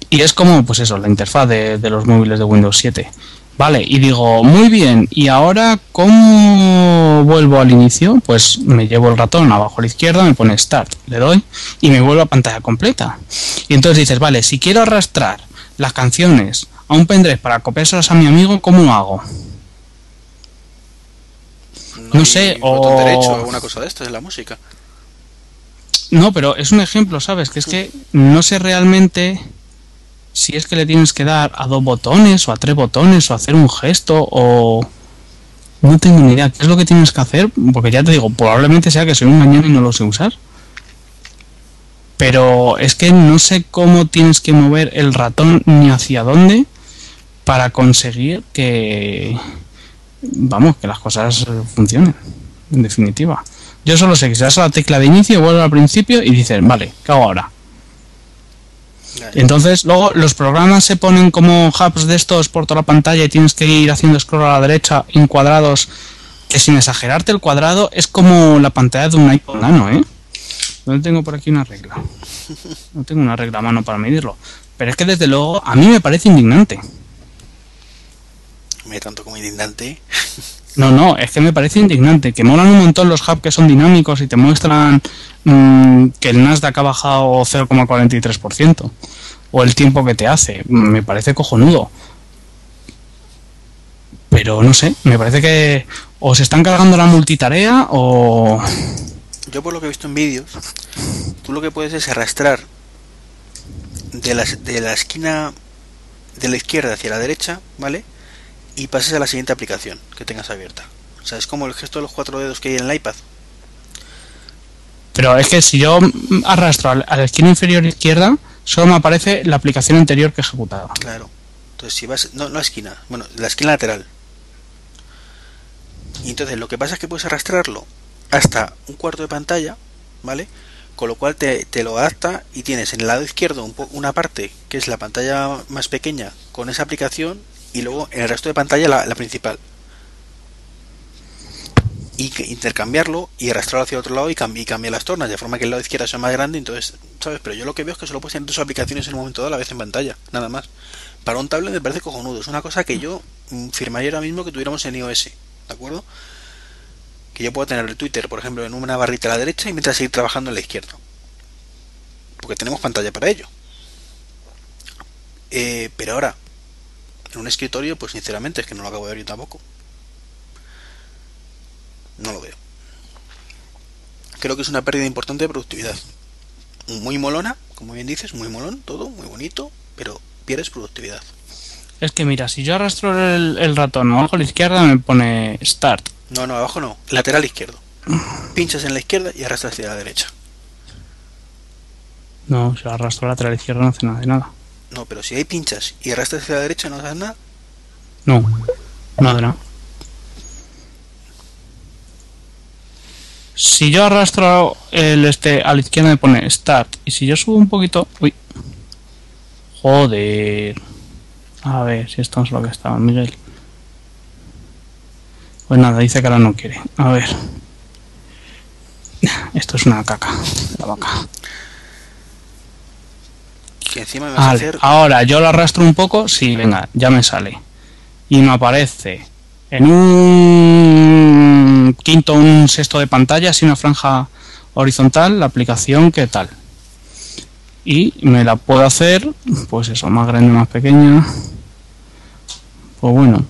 Y es como, pues eso, la interfaz de, de los móviles de Windows 7. Vale, y digo, muy bien, ¿y ahora cómo vuelvo al inicio? Pues me llevo el ratón abajo a la izquierda, me pone Start, le doy y me vuelvo a pantalla completa. Y entonces dices, vale, si quiero arrastrar las canciones a un pendrive para copiárselas a mi amigo, ¿cómo lo hago? No sé, botón o- derecho o alguna cosa de estas en la música. No, pero es un ejemplo, ¿sabes? Que es que no sé realmente si es que le tienes que dar a dos botones o a tres botones o hacer un gesto o... No tengo ni idea qué es lo que tienes que hacer, porque ya te digo, probablemente sea que soy un mañana y no lo sé usar. Pero es que no sé cómo tienes que mover el ratón ni hacia dónde para conseguir que... Vamos, que las cosas funcionen, en definitiva. Yo solo sé que si das a la tecla de inicio, vuelve al principio y dices, vale, ¿qué hago ahora? Entonces, luego los programas se ponen como hubs de estos por toda la pantalla y tienes que ir haciendo scroll a la derecha en cuadrados, que sin exagerarte el cuadrado es como la pantalla de un iPhone Nano, ¿eh? No tengo por aquí una regla. No tengo una regla a mano para medirlo. Pero es que desde luego a mí me parece indignante. Me tanto como indignante. No, no, es que me parece indignante. Que molan un montón los hubs que son dinámicos y te muestran mm, que el Nasdaq ha bajado 0,43%. O el tiempo que te hace. Me parece cojonudo. Pero no sé, me parece que o se están cargando la multitarea o... Yo por lo que he visto en vídeos, tú lo que puedes es arrastrar de la, de la esquina de la izquierda hacia la derecha, ¿vale? Y pases a la siguiente aplicación que tengas abierta. O sea, es como el gesto de los cuatro dedos que hay en el iPad. Pero es que si yo arrastro a la esquina inferior izquierda, solo me aparece la aplicación anterior que he ejecutado. Claro. Entonces, si vas. No, no la esquina. Bueno, la esquina lateral. Y entonces, lo que pasa es que puedes arrastrarlo hasta un cuarto de pantalla, ¿vale? Con lo cual te, te lo adapta y tienes en el lado izquierdo un po- una parte que es la pantalla más pequeña con esa aplicación y luego en el resto de pantalla la, principal. Y intercambiarlo y arrastrarlo hacia otro lado y cambiar las tornas, de forma que el lado izquierdo sea más grande. Entonces, ¿sabes? Pero yo lo que veo es que solo puedes tener dos aplicaciones en un momento dado a la vez en pantalla, nada más. Para un tablet me parece cojonudo. Es una cosa que yo mm, firmaría ahora mismo que tuviéramos en iOS, ¿de acuerdo? Que yo pueda tener el Twitter, por ejemplo, en una barrita a la derecha y mientras seguir trabajando en la izquierda. Porque tenemos pantalla para ello. Eh, pero ahora, en un escritorio, pues sinceramente es que no lo acabo de ver yo tampoco. No lo veo. Creo que es una pérdida importante de productividad. Muy molona, como bien dices, muy molón, todo, muy bonito, pero pierdes productividad. Es que mira, si yo arrastro el, el ratón abajo a la izquierda me pone Start. No, no, abajo no, lateral izquierdo. Pinchas en la izquierda y arrastras hacia la derecha. No, si arrastro lateral izquierda no hace nada de nada. No, pero si ahí pinchas y arrastras hacia la derecha no haces nada. No, no nada. Si yo arrastro el este a la izquierda me pone Start. Y si yo subo un poquito. Uy. Joder. A ver si esto es lo que estaba, Miguel. Pues nada, dice que ahora no quiere. A ver. Esto es una caca la vaca. Que encima me vas a hacer. ahora yo lo arrastro un poco, sí, venga, ya me sale. Y me aparece en un quinto, un sexto de pantalla, así una franja horizontal, la aplicación, ¿qué tal? Y me la puedo hacer, pues eso, más grande, más pequeña. Pues bueno,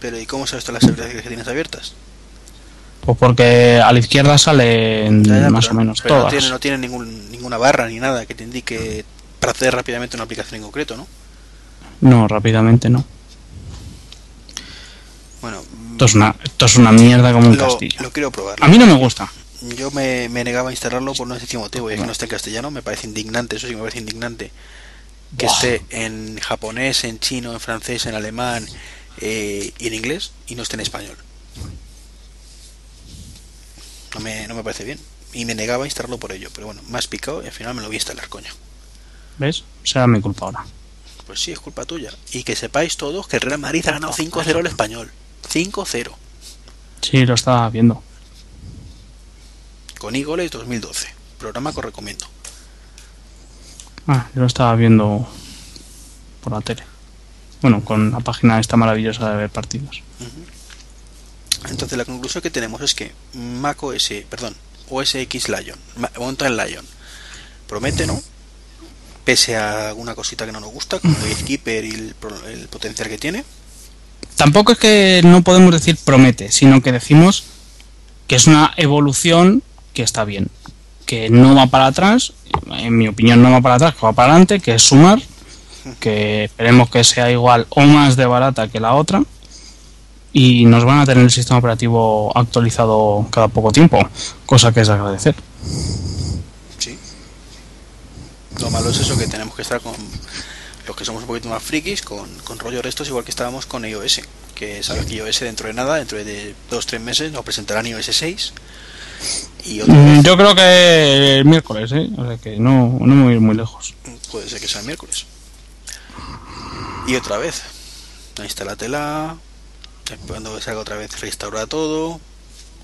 Pero ¿y cómo sabes todas las aplicaciones que tienes abiertas? Pues porque a la izquierda salen Ya, ya, más pero- o menos pero No todas. tiene, no tiene ningún, ninguna barra ni nada que te indique para hacer rápidamente una aplicación en concreto, ¿no? No, rápidamente no. Bueno, Esto es una, esto es una mierda como un lo, castillo. lo quiero probar. A mí no me gusta. Yo me, me negaba a instalarlo por no sencillo motivo, y es que no esté en castellano, me parece indignante, eso sí me parece indignante. Que Buah. esté en japonés, en chino, en francés, en alemán eh, y en inglés y no esté en español. No me, no me parece bien. Y me negaba a instalarlo por ello, pero bueno, me has picado y al final me lo voy a instalar, coño. ¿Ves? Será mi culpa ahora. Pues sí, es culpa tuya. Y que sepáis todos que el Real Madrid ha ganado 5-0 al español. 5-0. Sí, lo estaba viendo. Con Igoles 2012. Programa que os recomiendo. Ah, yo lo estaba viendo por la tele. Bueno, con la página esta maravillosa de ver partidos. Entonces la conclusión que tenemos es que Mac OS, perdón, OS X Lion, Mountain Lion, promete, ¿no? Pese a alguna cosita que no nos gusta, como el Keeper y el, el potencial que tiene. Tampoco es que no podemos decir promete, sino que decimos que es una evolución que está bien. Que no va para atrás, en mi opinión no va para atrás, que va para adelante, que es sumar, que esperemos que sea igual o más de barata que la otra. Y nos van a tener el sistema operativo actualizado cada poco tiempo, cosa que es de agradecer. Lo malo es eso que tenemos que estar con los que somos un poquito más frikis, con, con rollo restos, igual que estábamos con iOS. Que sabes que iOS dentro de nada, dentro de 2-3 meses, nos presentarán iOS 6. Y Mm, Yo creo que el miércoles, ¿eh? O sea que no, no me voy a ir muy lejos. Puede ser que sea el miércoles. Y otra vez. Instálatela. Esperando que salga otra vez restaura todo.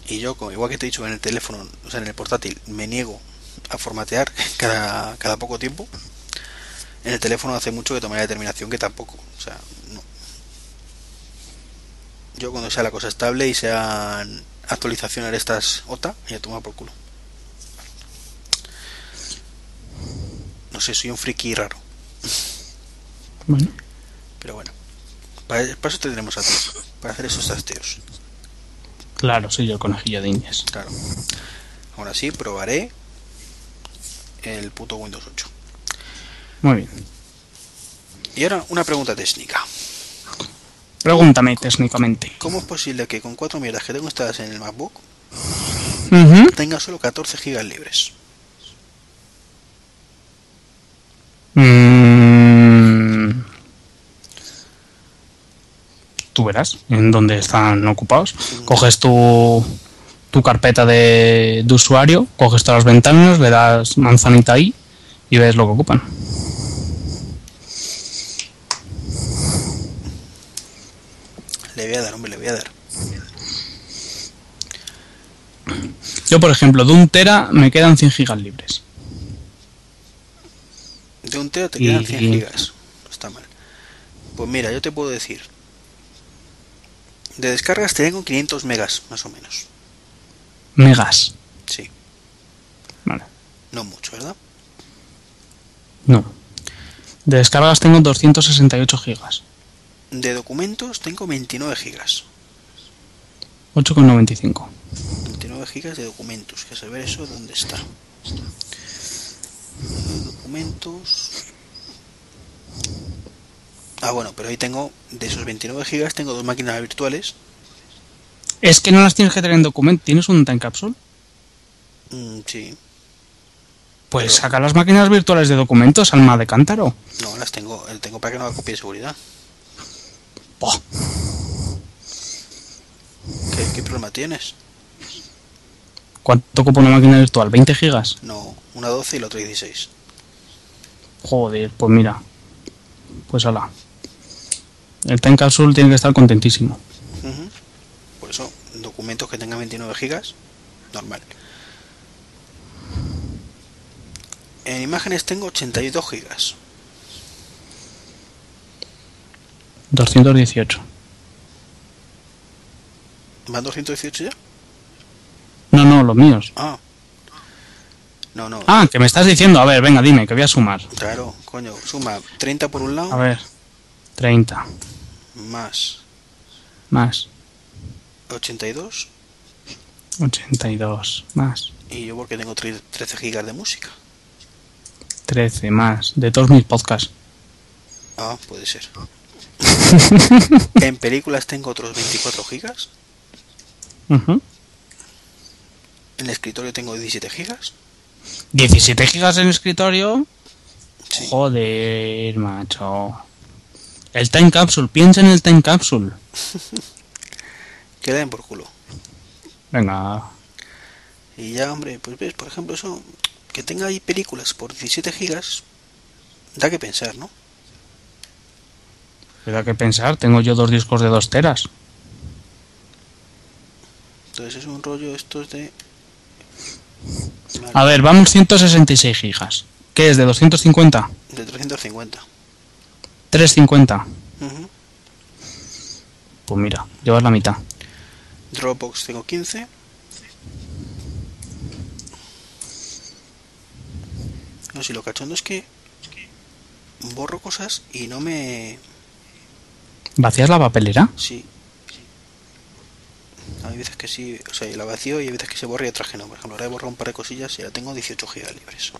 Y yo, igual que te he dicho en el teléfono, o sea, en el portátil, me niego a formatear *laughs* cada, cada poco tiempo. En el teléfono hace mucho que tomé la determinación que tampoco. O sea, no. Yo cuando sea la cosa estable y sean actualizaciones de estas OTA, ya toma por culo. No sé, soy un friki raro. Bueno, Pero bueno, para, para eso te tenemos a ti, para hacer esos trasteos. claro, soy yo el conejillo de indias. Claro. Ahora sí, probaré el puto Windows 8. Muy bien. Y ahora una pregunta técnica. Pregúntame técnicamente. ¿Cómo es posible que con cuatro mierdas que tengo instaladas en el MacBook tenga solo 14 gigas libres? Mm. Tú verás en dónde están ocupados. Coges tu, tu carpeta de, de usuario, coges todas las ventanas, le das manzanita ahí y ves lo que ocupan. Le voy a dar, hombre, le voy a dar. Yo, por ejemplo, de un tera me quedan 100 gigas libres. De un tera te Y- quedan 100 gigas. No está mal. Pues mira, yo te puedo decir. De descargas te tengo 500 megas, más o menos. Megas. Sí, Vale. no mucho, ¿verdad? No. De descargas tengo 268 gigas. De documentos tengo 29 gigas. 8,95. 29 gigas de documentos. Que saber eso dónde está. Documentos. Ah, bueno, pero ahí tengo, de esos 29 gigas, tengo dos máquinas virtuales. Es que no las tienes que tener en documento. ¿Tienes un time capsule? Mm, sí, Pues Pero- saca las máquinas virtuales de documentos, alma de cántaro. no, las tengo, el tengo para que no haga copia de seguridad. Buah. ¿Qué, qué problema tienes? ¿Cuánto ocupa una máquina virtual? ¿20 gigas? No, una 12 y la otra 16. Joder, pues mira. Pues ala. El time capsule tiene que estar contentísimo. Documentos que tengan 29 gigas, normal. En imágenes tengo 82 gigas. 218. ¿Van 218 ya? No, no, los míos. Ah. No, no. Ah, que me estás diciendo. A ver, venga, dime, que voy a sumar. Claro, coño. Suma 30 por un A lado, ver. 30. más Más. 82, 82 más. Y yo porque tengo tre- 13 gigas de música. 13 más. De todos mis podcasts. Ah, puede ser. *laughs* en películas tengo otros 24 gigas. Ujú. En el escritorio tengo 17 gigas. 17 gigas en escritorio. Sí. Joder, macho. El Time Capsule. Piensa en el Time Capsule. *laughs* Que den por culo. Venga. Y ya, hombre, pues ves, por ejemplo, eso, que tenga ahí películas por 17 gigas, da que pensar, ¿no? Da que pensar. Tengo yo dos discos de 2 teras. Entonces es un rollo estos de... A ver, vamos 166 gigas. ¿Qué es? ¿De 250? De 350. 350. Ujú. Pues mira, llevas la mitad. Dropbox tengo 15. No, si lo cachondo es que borro cosas y no me... ¿Vacías la papelera? Sí. Hay veces que sí, o sea, la vacío y hay veces que se borra y otras que no. Por ejemplo, ahora he borrado un par de cosillas y ya tengo 18 gigas libres.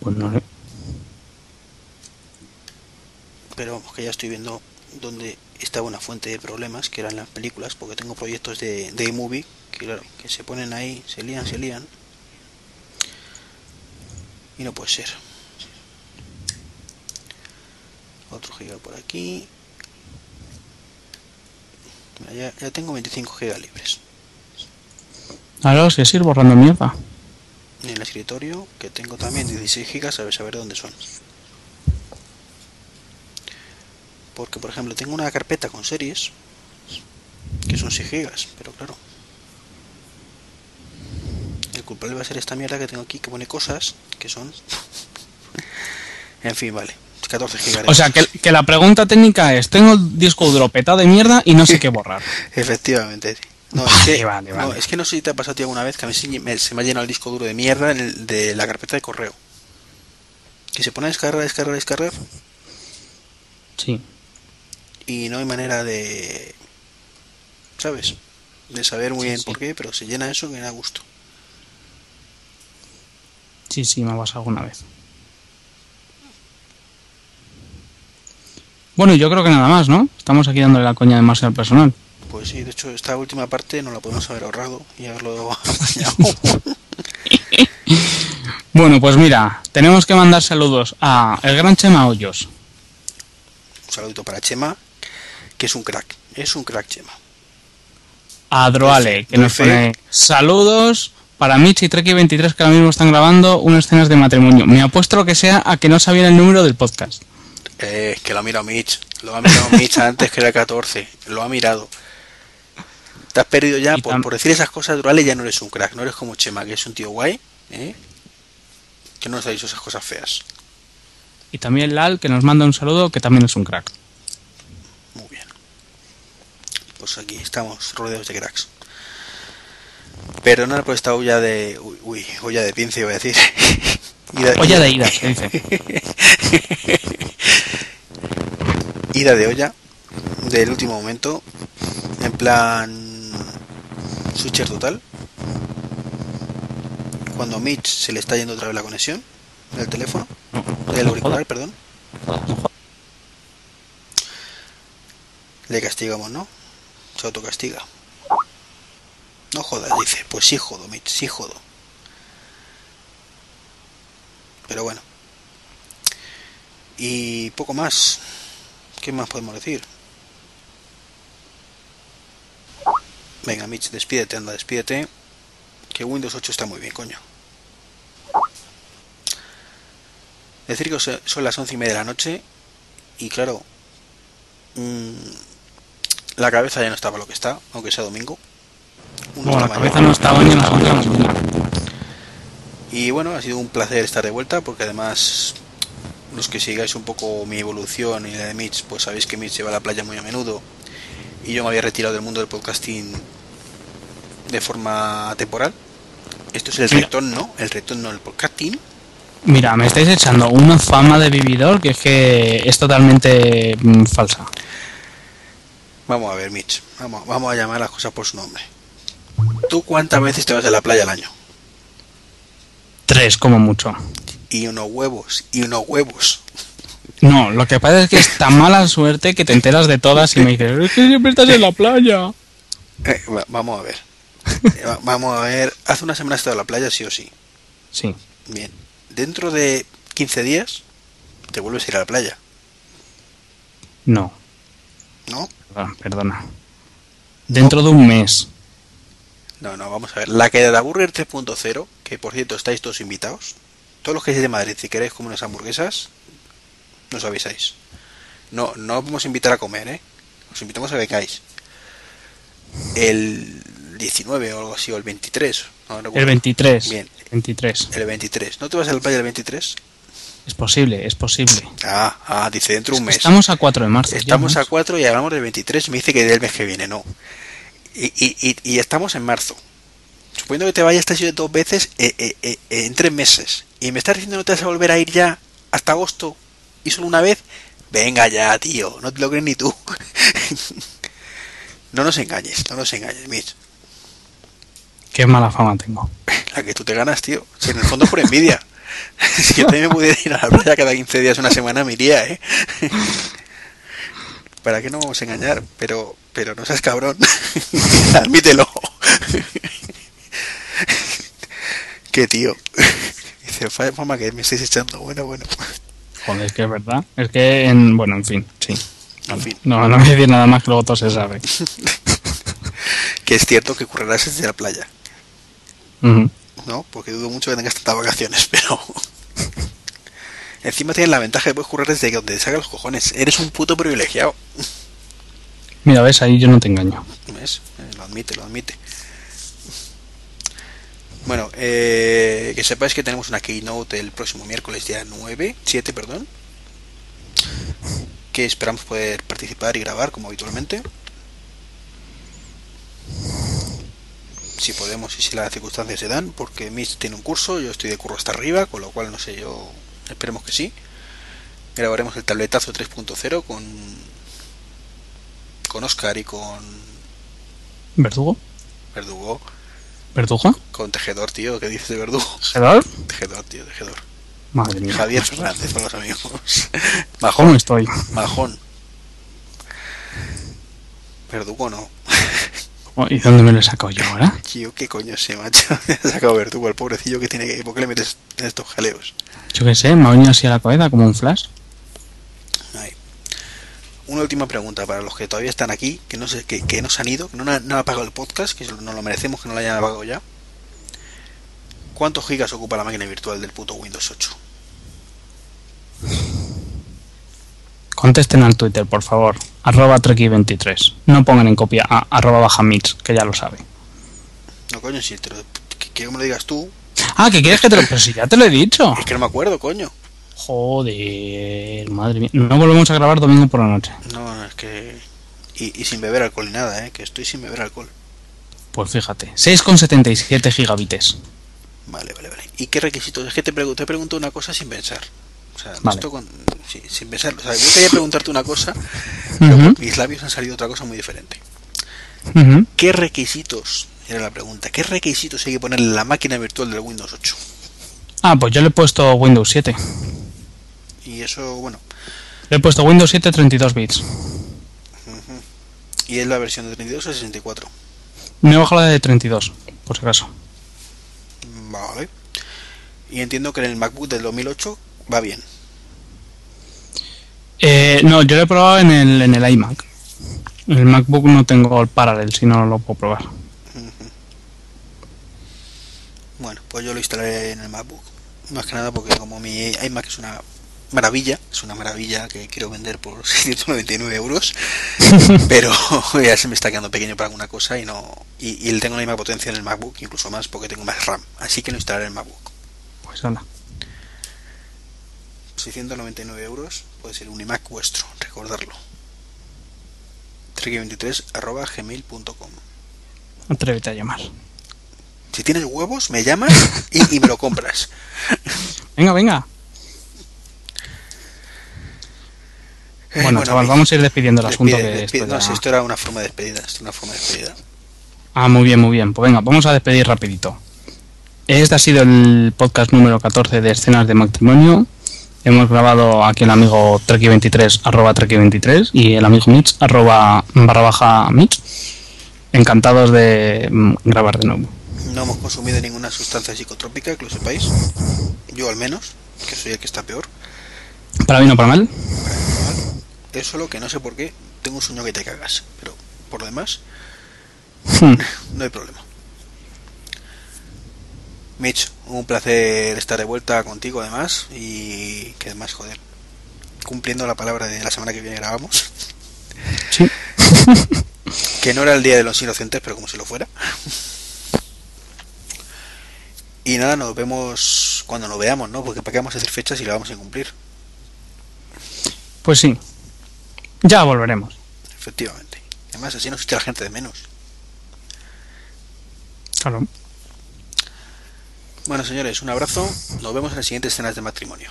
Pues no sé. Pero vamos, que ya estoy viendo dónde estaba una fuente de problemas, que eran las películas, porque tengo proyectos de, de iMovie, que claro, que se ponen ahí, se lían, se lían. Y no puede ser. Otro giga por aquí. Mira, ya, ya tengo 25 gigas libres. Ahora es ir borrando mierda. En el escritorio, que tengo también 16 gigas, a ver saber dónde son. Porque, por ejemplo, tengo una carpeta con series, que son 6 gigas, pero claro. El culpable va a ser esta mierda que tengo aquí, que pone cosas, que son... *laughs* en fin, vale. 14 gigas. O sea, que, que la pregunta técnica es, tengo el disco duro petado de mierda y no sé qué borrar. *laughs* Efectivamente. No, Vale, es que, vale, no, es que no sé si te ha pasado a ti alguna vez que a mí se me, se me ha llenado el disco duro de mierda en el- de la carpeta de correo. Que se pone a descargar, descargar, descargar Sí. Y no hay manera de... ¿Sabes? De saber muy Sí, bien sí. por qué, pero se llena eso que me da gusto. Sí, sí, me ha pasado alguna vez. Bueno, yo creo que nada más, ¿no? Estamos aquí dándole la coña demasiado al personal. Pues sí, de hecho esta última parte no la podemos haber ahorrado y haberlo *laughs* apañado. *laughs* Bueno, pues mira, tenemos que mandar saludos a el gran Chema Hoyos, Un saludito para Chema, que es un crack. Es un crack Chema. a Droale, que nos fe. pone saludos para Mitch y Treki23 que ahora mismo están grabando unas escenas de matrimonio. Me apuesto lo que sea a que no sabían el número del podcast. Eh, que lo ha mirado Mitch. Lo ha mirado Mitch *laughs* antes que era 14. Lo ha mirado. Te has perdido ya Y por, por decir esas cosas, Durale, ya no eres un crack. No eres como Chema, que es un tío guay. ¿eh? Que no nos ha dicho esas cosas feas. Y también Lal, que nos manda un saludo, que también es un crack. Muy bien. Pues aquí estamos rodeados de cracks. Perdonad por esta olla de. Uy, uy, olla de pince, iba a decir. *laughs* Ida- Olla de ida, se dice. *laughs* ida de olla del último momento en plan switcher total cuando a Mitch se le está yendo otra vez la conexión del teléfono del auricular perdón le castigamos no se autocastiga no jodas dice pues sí jodo Mitch sí jodo pero bueno y poco más ¿Qué más podemos decir? Venga, Mitch, despídete, anda, despídete. Que Windows 8 está muy bien, coño. Decir que son las once y media de la noche y claro, mm, la cabeza ya no está para lo que está, aunque sea domingo. Bueno, la cabeza no estaba ni a las 11 de la mañana. Y bueno, ha sido un placer estar de vuelta porque además los que sigáis un poco mi evolución y la de Mitch, pues sabéis que Mitch se va a la playa muy a menudo y yo me había retirado del mundo del podcasting de forma temporal. Esto es el Mira. retorno, ¿no? El retorno del podcasting. Mira, me estáis echando una fama de vividor que es que es totalmente mm, falsa. Vamos a ver, Mitch. Vamos, vamos a llamar las cosas por su nombre. ¿Tú cuántas veces te vas a la playa al año? Tres como mucho. Y unos huevos, y unos huevos. No, lo que pasa es que es tan mala suerte que te enteras de todas y me dices, es que siempre estás en la playa. Eh, va- vamos a ver. Eh, va- vamos a ver. Hace una semana has estado en la playa, sí o sí. Sí. Bien. Dentro de 15 días te vuelves a ir a la playa, No, ¿no? Perdona, perdona. Dentro de un mes. No, no, vamos a ver. La caída de Burger 3.0, que por cierto estáis todos invitados. Todos los que seáis de Madrid, si queréis comer unas hamburguesas, nos avisáis. No, no os vamos a invitar a comer, ¿eh? Os invitamos a que caáis. El 19 o algo así, o el 23. no recuerdo. El 23. Bien. 23. El 23. ¿No te vas a la playa el 23? Es posible, es posible. Ah, ah, dice dentro de un mes. Estamos a 4 de marzo. ya, Estamos a macho. 4 y hablamos del 23 y me dice que del mes que viene, no. Y, y, y, y estamos en marzo. Suponiendo que te vayas te has ido dos veces eh, eh, eh, eh, en tres meses. Y me estás diciendo que no te vas a volver a ir ya hasta agosto y solo una vez. Venga ya, tío. No te lo crees ni tú. *laughs* no nos engañes, no nos engañes, Mitch. Qué mala fama tengo. La que tú te ganas, tío. Si en el fondo es por envidia. *laughs* *laughs* si yo también me pudiera ir a la playa cada 15 días, una semana, me iría, ¿eh? *laughs* ¿Para qué no vamos a engañar? Pero, pero no seas cabrón. *laughs* Admítelo. Qué tío. Dice, "Fa- fama que me estáis echando. Bueno, bueno. Joder, es que es verdad. Es que, en, bueno, en fin, sí. En fin, No, no voy a decir nada más que luego todo se sabe. que es cierto que currarás desde la playa, Ujú. ¿No? Porque dudo mucho que tengas tantas vacaciones, *laughs* pero... Encima tienes la ventaja de puedes currar desde donde te saca los cojones. Eres un puto privilegiado. Mira, ves, ahí yo no te engaño. ¿Ves? Eh, Lo admite, lo admite. Bueno, eh, que sepáis que tenemos una keynote el próximo miércoles, día 9, 7, perdón. Que esperamos poder participar y grabar como habitualmente. Si podemos y si las circunstancias se dan, porque Mitch tiene un curso, yo estoy de curro hasta arriba, con lo cual no sé, yo esperemos que sí. Grabaremos el tabletazo 3.0 con con Oscar y con ¿Verdugo? Verdugo, ¿Verdugo? con Tejedor, tío, ¿qué dices de Verdugo? ¿Gedor? Tejedor, tío, Tejedor. Madre mía. Javier Fernández para los amigos. *laughs* ¿Cómo Majón, estoy? Majón. Verdugo no. Oh, ¿Y dónde me lo he sacado yo ahora? *laughs* Tío, qué coño sé, macho. *laughs* Me ha sacado Verdugo, el pobrecillo que tiene que... ¿Por qué le metes en estos jaleos? Yo qué sé, me ha venido así a la cabeza como un flash. Una última pregunta para los que todavía están aquí, que no sé, que, que no se han ido, que no, no han apagado el podcast, que no lo merecemos que no lo hayan apagado ya. ¿Cuántos gigas ocupa la máquina virtual del puto Windows 8? *laughs* Contesten al Twitter, por favor. Arroba Treki23. No pongan en copia a arroba bajamix, que ya lo sabe. No, coño, si te lo, que- quiero que me lo digas tú. Ah, ¿que quieres que te lo... Pero si ya te lo he dicho. Es que no me acuerdo, coño. Joder, madre mía. No volvemos a grabar domingo por la noche. No, es que... Y, y sin beber alcohol ni nada, ¿eh? Que estoy sin beber alcohol. Pues fíjate, 6,77 gigabites. Vale, vale, vale. ¿Y qué requisitos? Es que te, pregunto, te pregunto una cosa sin pensar. O sea, Vale. esto con, sí, sin pensar. O sea, yo quería preguntarte una cosa, pero mis labios han salido otra cosa muy diferente. ¿Qué requisitos? Era la pregunta. ¿Qué requisitos hay que poner en la máquina virtual del Windows 8? Ah, pues yo le he puesto Windows 7. Y eso, bueno, Le he puesto Windows 7 32 bits. y es la versión de 32 a 64. Me he bajado la de 32, por si acaso. Vale. Y entiendo que en el MacBook del 2008 va bien. Eh, no, yo lo he probado en el, en el iMac. En el MacBook no tengo el Parallel, si no lo puedo probar. Bueno, pues yo lo instalé en el MacBook. Más que nada porque como mi iMac es una maravilla, es una maravilla que quiero vender por *laughs* 699 euros, *laughs* pero *laughs* ya se me está quedando pequeño para alguna cosa y no y, y tengo la misma potencia en el MacBook, incluso más porque tengo más RAM, así que lo instalaré en el MacBook. Pues anda. 699 euros puede ser un iMac vuestro, recordarlo. trek23 arroba gmail.com Atrévete a llamar. Si tienes huevos, me llamas y, y me lo compras. *laughs* Venga, venga. Eh, Bueno, chaval, vamos a ir despidiendo el asunto despide, que despide. esto No, ya- si esto era una forma de despedida. Esto es una forma de despedida. Ah, muy bien, muy bien. Pues venga, vamos a despedir rapidito. Este ha sido el podcast número 14 de Escenas de Matrimonio. Hemos grabado aquí el amigo Treki23, arroba Treki23, y el amigo Mitch, arroba barra baja Mitch. Encantados de mm, grabar de nuevo. No hemos consumido ninguna sustancia psicotrópica, que lo sepáis. Yo al menos, que soy el que está peor. Para bien o para mal, Es solo que no sé por qué tengo un sueño que te cagas. Pero por lo demás, hmm, *laughs* no hay problema. Mitch, un placer estar de vuelta contigo además. Y que además, joder, cumpliendo la palabra de la semana que viene grabamos. sí. *laughs* Que no era el día de los inocentes, pero como si lo fuera. Y nada, nos vemos cuando nos veamos, ¿no? Porque para qué vamos a hacer fechas y la vamos a cumplir. Pues sí. Ya volveremos. Efectivamente. Además, así nos echa la gente de menos. Claro. Bueno, señores, un abrazo. Nos vemos en las siguientes escenas de matrimonio.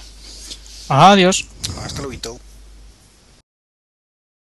Adiós. Hasta luego.